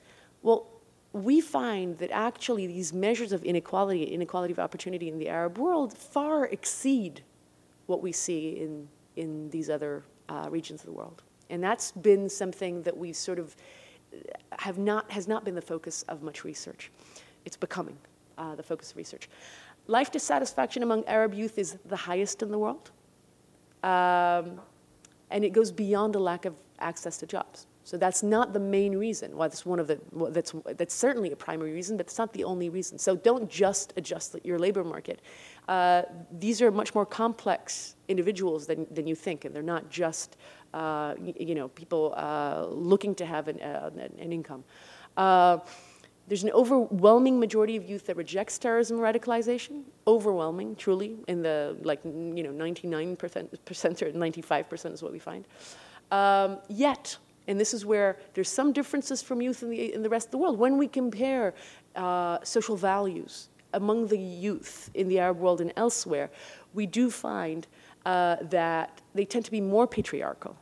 Well, we find that actually these measures of inequality, inequality of opportunity in the Arab world far exceed what we see in, in these other uh, regions of the world. And that's been something that we sort of have not, has not been the focus of much research. It's becoming uh, the focus of research. Life dissatisfaction among Arab youth is the highest in the world. Um, and it goes beyond a lack of access to jobs. So that's not the main reason. Well, that's one of the, that's, that's certainly a primary reason, but it's not the only reason. So don't just adjust your labor market. Uh, these are much more complex individuals than, than you think, and they're not just, uh, you know, people uh, looking to have an, uh, an income. Uh, there's an overwhelming majority of youth that rejects terrorism radicalization. Overwhelming, truly, in the like you know 99% or 95% is what we find. Um, yet and this is where there's some differences from youth in the, in the rest of the world. When we compare uh, social values among the youth in the Arab world and elsewhere, we do find uh, that they tend to be more patriarchal,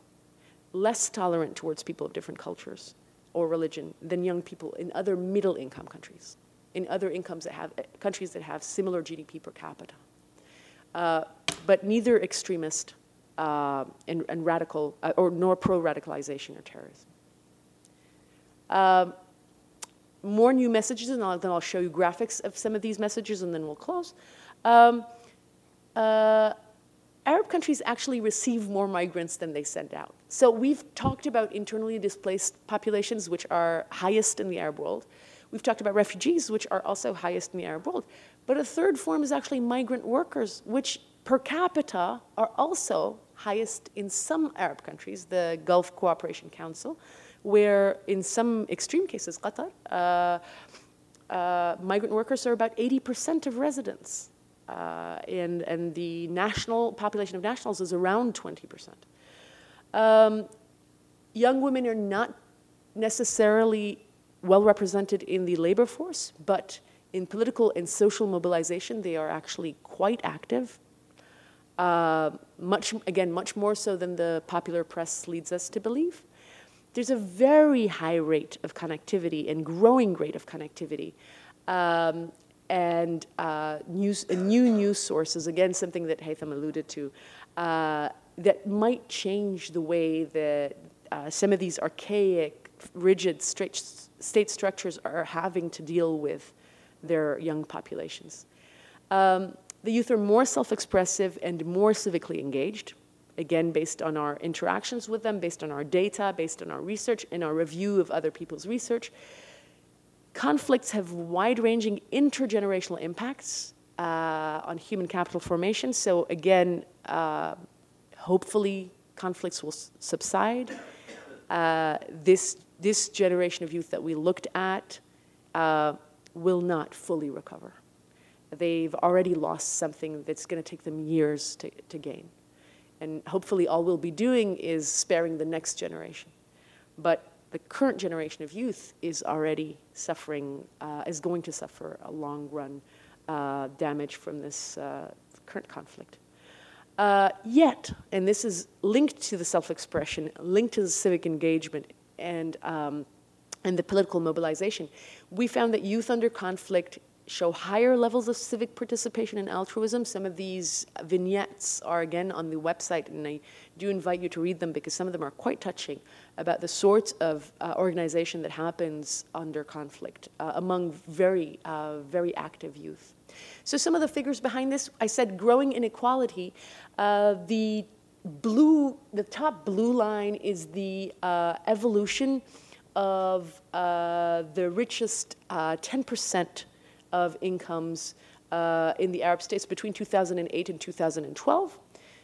less tolerant towards people of different cultures or religion than young people in other middle income countries, in other incomes that have, countries that have similar GDP per capita. Uh, but neither extremist uh, and, and, radical, uh, or nor pro-radicalization or terrorism. Um, more new messages, and I'll, then I'll show you graphics of some of these messages, and then we'll close. Um, uh, Arab countries actually receive more migrants than they send out. So we've talked about internally displaced populations, which are highest in the Arab world. We've talked about refugees, which are also highest in the Arab world. But a third form is actually migrant workers, which per capita are also highest in some Arab countries, the Gulf Cooperation Council, where in some extreme cases, Qatar, uh, uh, migrant workers are about 80% of residents. Uh, and, and the national population of nationals is around 20%. Um, young women are not necessarily well represented in the labor force, but in political and social mobilization, they are actually quite active uh, much, again, much more so than the popular press leads us to believe. There's a very high rate of connectivity and growing rate of connectivity. Um, and uh, news, new news sources, again, something that Haytham alluded to, uh, that might change the way that uh, some of these archaic, rigid state structures are having to deal with their young populations. Um, the youth are more self-expressive and more civically engaged, again, based on our interactions with them, based on our data, based on our research, and our review of other people's research. Conflicts have wide-ranging intergenerational impacts uh, on human capital formation. So again, uh, hopefully conflicts will subside. Uh, this, this generation of youth that we looked at uh, will not fully recover they've already lost something that's going to take them years to, to gain. And hopefully all we'll be doing is sparing the next generation. But the current generation of youth is already suffering, uh, is going to suffer a long run uh, damage from this uh, current conflict. Uh, yet, and this is linked to the self-expression, linked to the civic engagement, and, um, and the political mobilization, we found that youth under conflict show higher levels of civic participation and altruism. Some of these vignettes are again on the website, and I do invite you to read them because some of them are quite touching about the sorts of uh, organization that happens under conflict uh, among very, uh, very active youth. So some of the figures behind this, I said growing inequality. Uh, the blue, the top blue line is the uh, evolution of uh, the richest 10% of incomes uh, in the Arab states between 2008 and 2012.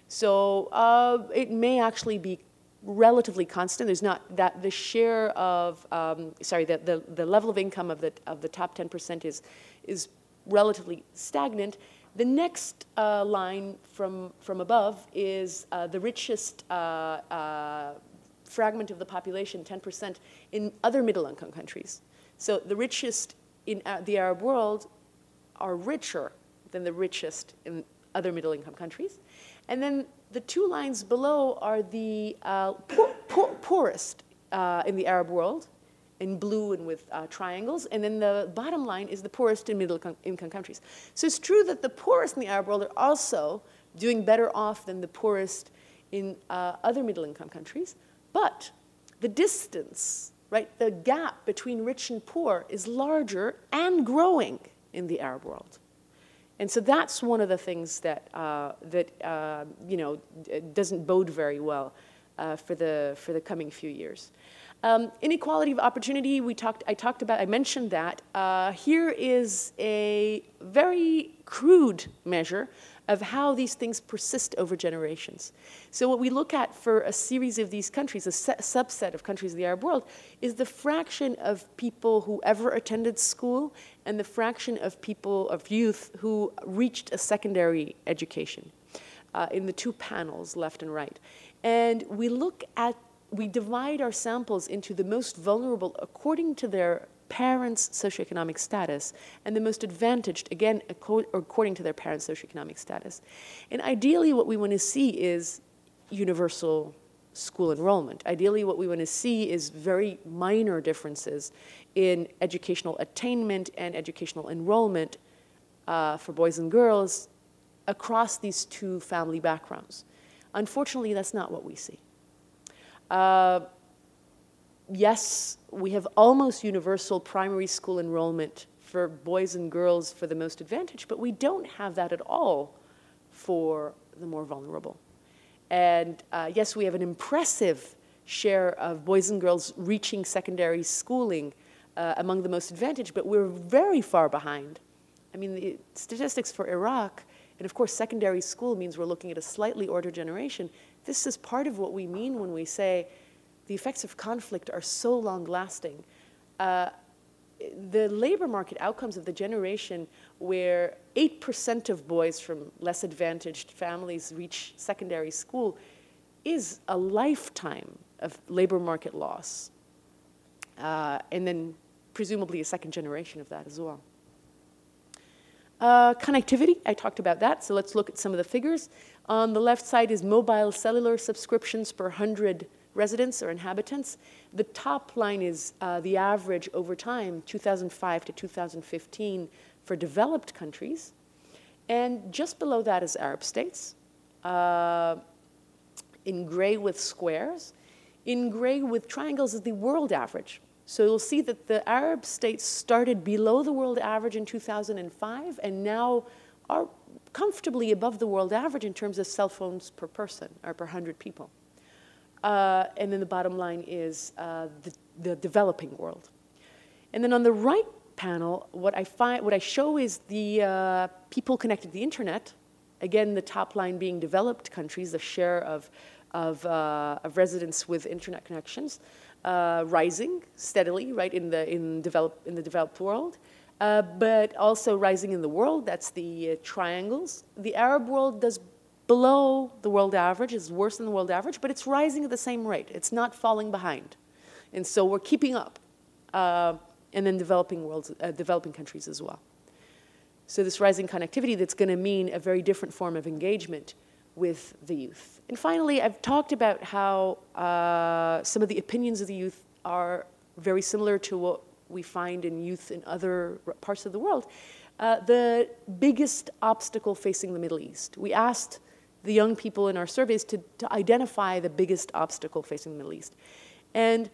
So uh, it may actually be relatively constant. There's not that the share of um, sorry the, the, the level of income of the of the top 10% is is relatively stagnant. The next uh, line from from above is uh, the richest uh, uh, fragment of the population, 10%, in other middle income countries. So the richest in uh, the Arab world are richer than the richest in other middle income countries. And then the two lines below are the uh, poor, poor, poorest uh, in the Arab world, in blue and with uh, triangles. And then the bottom line is the poorest in middle income countries. So it's true that the poorest in the Arab world are also doing better off than the poorest in uh, other middle income countries. But the distance right? The gap between rich and poor is larger and growing in the Arab world. And so that's one of the things that, uh, that uh, you know, doesn't bode very well uh, for, the, for the coming few years. Um, inequality of opportunity, we talked, I talked about, I mentioned that. Uh, here is a very crude measure of how these things persist over generations. So, what we look at for a series of these countries, a subset of countries of the Arab world, is the fraction of people who ever attended school and the fraction of people, of youth, who reached a secondary education uh, in the two panels, left and right. And we look at, we divide our samples into the most vulnerable according to their parents' socioeconomic status and the most advantaged, again, according to their parents' socioeconomic status. And ideally, what we want to see is universal school enrollment. Ideally, what we want to see is very minor differences in educational attainment and educational enrollment uh, for boys and girls across these two family backgrounds. Unfortunately, that's not what we see. Uh, yes, we have almost universal primary school enrollment for boys and girls for the most advantaged, but we don't have that at all for the more vulnerable. And uh, yes, we have an impressive share of boys and girls reaching secondary schooling uh, among the most advantaged, but we're very far behind. I mean, the statistics for Iraq, and of course, secondary school means we're looking at a slightly older generation. This is part of what we mean when we say the effects of conflict are so long lasting. Uh, the labor market outcomes of the generation where 8% of boys from less advantaged families reach secondary school is a lifetime of labor market loss. Uh, and then presumably a second generation of that as well. Uh, connectivity, I talked about that, so let's look at some of the figures. On the left side is mobile cellular subscriptions per 100 residents or inhabitants. The top line is uh, the average over time, 2005 to 2015, for developed countries. And just below that is Arab states, uh, in gray with squares. In gray with triangles is the world average. So you'll see that the Arab states started below the world average in 2005 and now are comfortably above the world average in terms of cell phones per person or per 100 people. Uh, and then the bottom line is uh, the, the, developing world. And then on the right panel, what I, find, what I show is the uh, people connected to the internet. Again, the top line being developed countries, the share of, of, uh, of residents with internet connections, uh, rising steadily, right, in the, in develop, in the developed world. Uh, but also rising in the world, that's the triangles. The Arab world does below the world average, is worse than the world average, but it's rising at the same rate. It's not falling behind. And so we're keeping up. Uh, and then developing worlds, uh, developing countries as well. So this rising connectivity that's going to mean a very different form of engagement with the youth. And finally, I've talked about how uh, some of the opinions of the youth are very similar to what we find in youth in other parts of the world. uh, the biggest obstacle facing the Middle East. We asked the young people in our surveys to, to identify the biggest obstacle facing the Middle East. And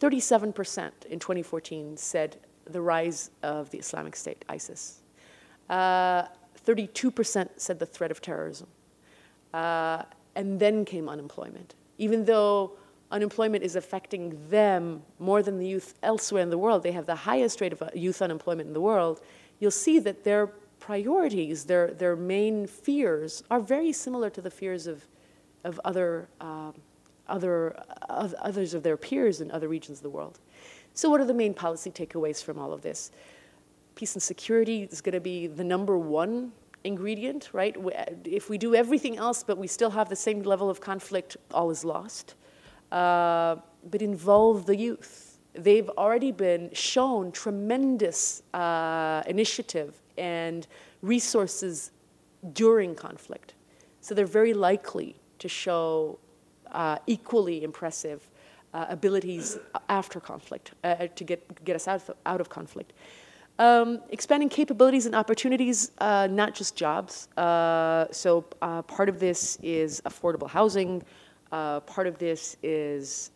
37% in 2014 said the rise of the Islamic State, ISIS. 32% uh, said the threat of terrorism. Uh, and then came unemployment. Even though unemployment is affecting them more than the youth elsewhere in the world, they have the highest rate of uh, youth unemployment in the world, you'll see that their priorities, their, their main fears, are very similar to the fears of, of other, um, other, uh, others of their peers in other regions of the world. So what are the main policy takeaways from all of this? Peace and security is going to be the number one ingredient, right? If we do everything else but we still have the same level of conflict, all is lost. Uh, but involve the youth. They've already been shown tremendous uh, initiative and resources during conflict. So they're very likely to show uh, equally impressive uh, abilities after conflict uh, to get, get us out of, out of conflict. Um, expanding capabilities and opportunities, uh, not just jobs. Uh, so uh, part of this is affordable housing. Part of this is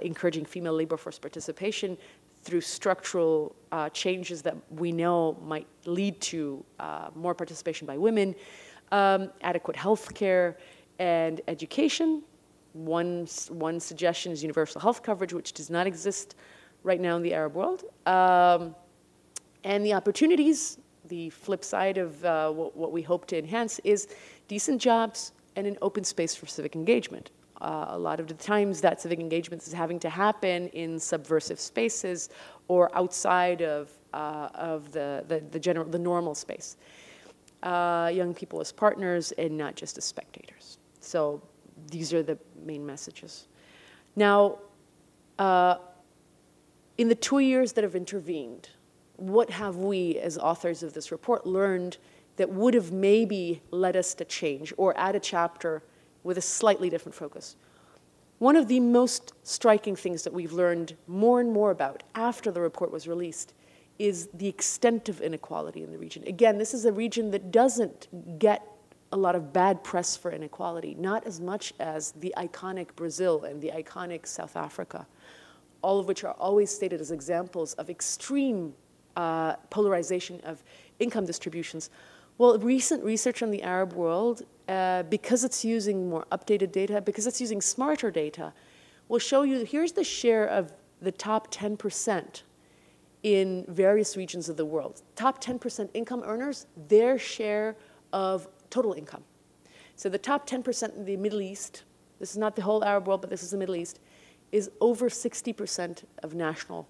encouraging female labor force participation through structural uh, changes that we know might lead to more participation by women, um, adequate health care, and education. One, one suggestion is universal health coverage, which does not exist right now in the Arab world. Um, and the opportunities, the flip side of uh, what, what, we hope to enhance, is decent jobs and an open space for civic engagement. Uh, a lot of the times that civic engagement is having to happen in subversive spaces or outside of, uh, of the, the, the, general, the normal space. Uh, young people as partners and not just as spectators. So these are the main messages. Now, uh, in the two years that have intervened, what have we, as authors of this report, learned that would have maybe led us to change or add a chapter with a slightly different focus? One of the most striking things that we've learned more and more about after the report was released is the extent of inequality in the region. Again, this is a region that doesn't get a lot of bad press for inequality, not as much as the iconic Brazil and the iconic South Africa, all of which are always stated as examples of extreme uh, polarization of income distributions. Well, recent research on the Arab world, uh, because it's using more updated data, because it's using smarter data, will show you here's the share of the top 10% in various regions of the world. Top 10% income earners, their share of total income. So the top 10% in the Middle East, this is not the whole Arab world, but this is the Middle East, is over 60% of national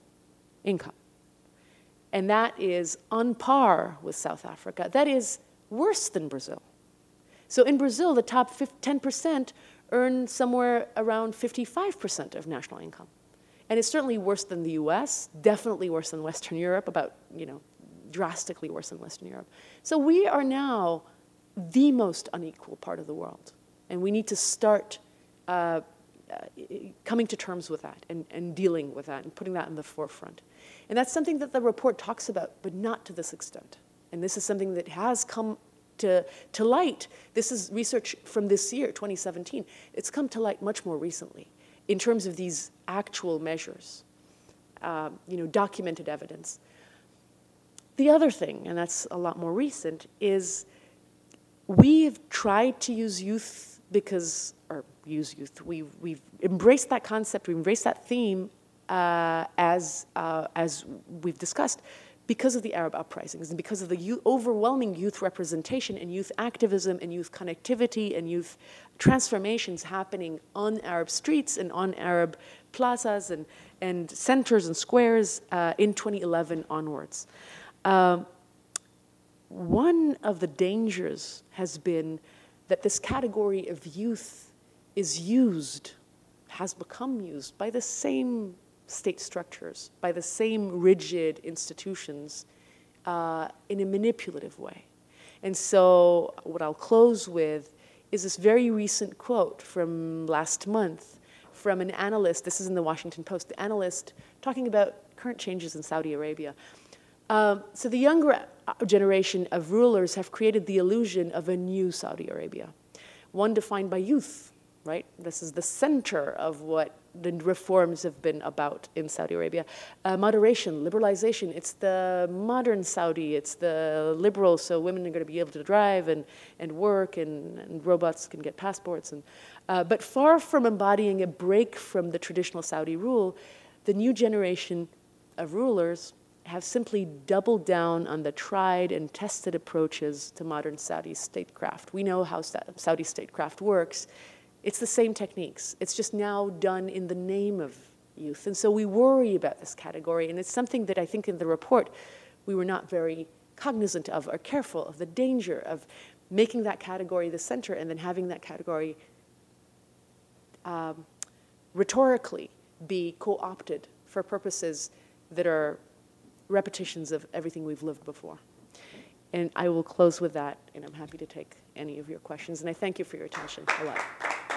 income and that is on par with South Africa. That is worse than Brazil. So in Brazil, the top 10% earn somewhere around 55% of national income. And it's certainly worse than the US, definitely worse than Western Europe, about, you know, drastically worse than Western Europe. So we are now the most unequal part of the world. And we need to start uh, uh, coming to terms with that and, and dealing with that and putting that in the forefront. And that's something that the report talks about, but not to this extent. And this is something that has come to, to light. This is research from this year, 2017. It's come to light much more recently in terms of these actual measures, um, you know, documented evidence. The other thing, and that's a lot more recent, is we've tried to use youth because, or use youth, we've, we've embraced that concept, we've embraced that theme uh, as, uh, as we've discussed, because of the Arab uprisings and because of the youth, overwhelming youth representation and youth activism and youth connectivity and youth transformations happening on Arab streets and on Arab plazas and, and centers and squares uh, in 2011 onwards. Um, one of the dangers has been that this category of youth is used, has become used by the same state structures, by the same rigid institutions uh, in a manipulative way. And so, what I'll close with is this very recent quote from last month from an analyst. This is in the Washington Post, the analyst talking about current changes in Saudi Arabia. Um, so the younger uh, generation of rulers have created the illusion of a new Saudi Arabia, one defined by youth, right? This is the center of what the reforms have been about in Saudi Arabia. Uh, moderation, liberalization, it's the modern Saudi, it's the liberal, so women are going to be able to drive and, and work, and, and robots can get passports. And, uh, but far from embodying a break from the traditional Saudi rule, the new generation of rulers have simply doubled down on the tried and tested approaches to modern Saudi statecraft. We know how Saudi statecraft works. It's the same techniques. It's just now done in the name of youth. And so we worry about this category, and it's something that I think in the report we were not very cognizant of or careful of the danger of making that category the center and then having that category um, rhetorically be co-opted for purposes that are repetitions of everything we've lived before. And I will close with that, and I'm happy to take any of your questions. And I thank you for your attention a lot.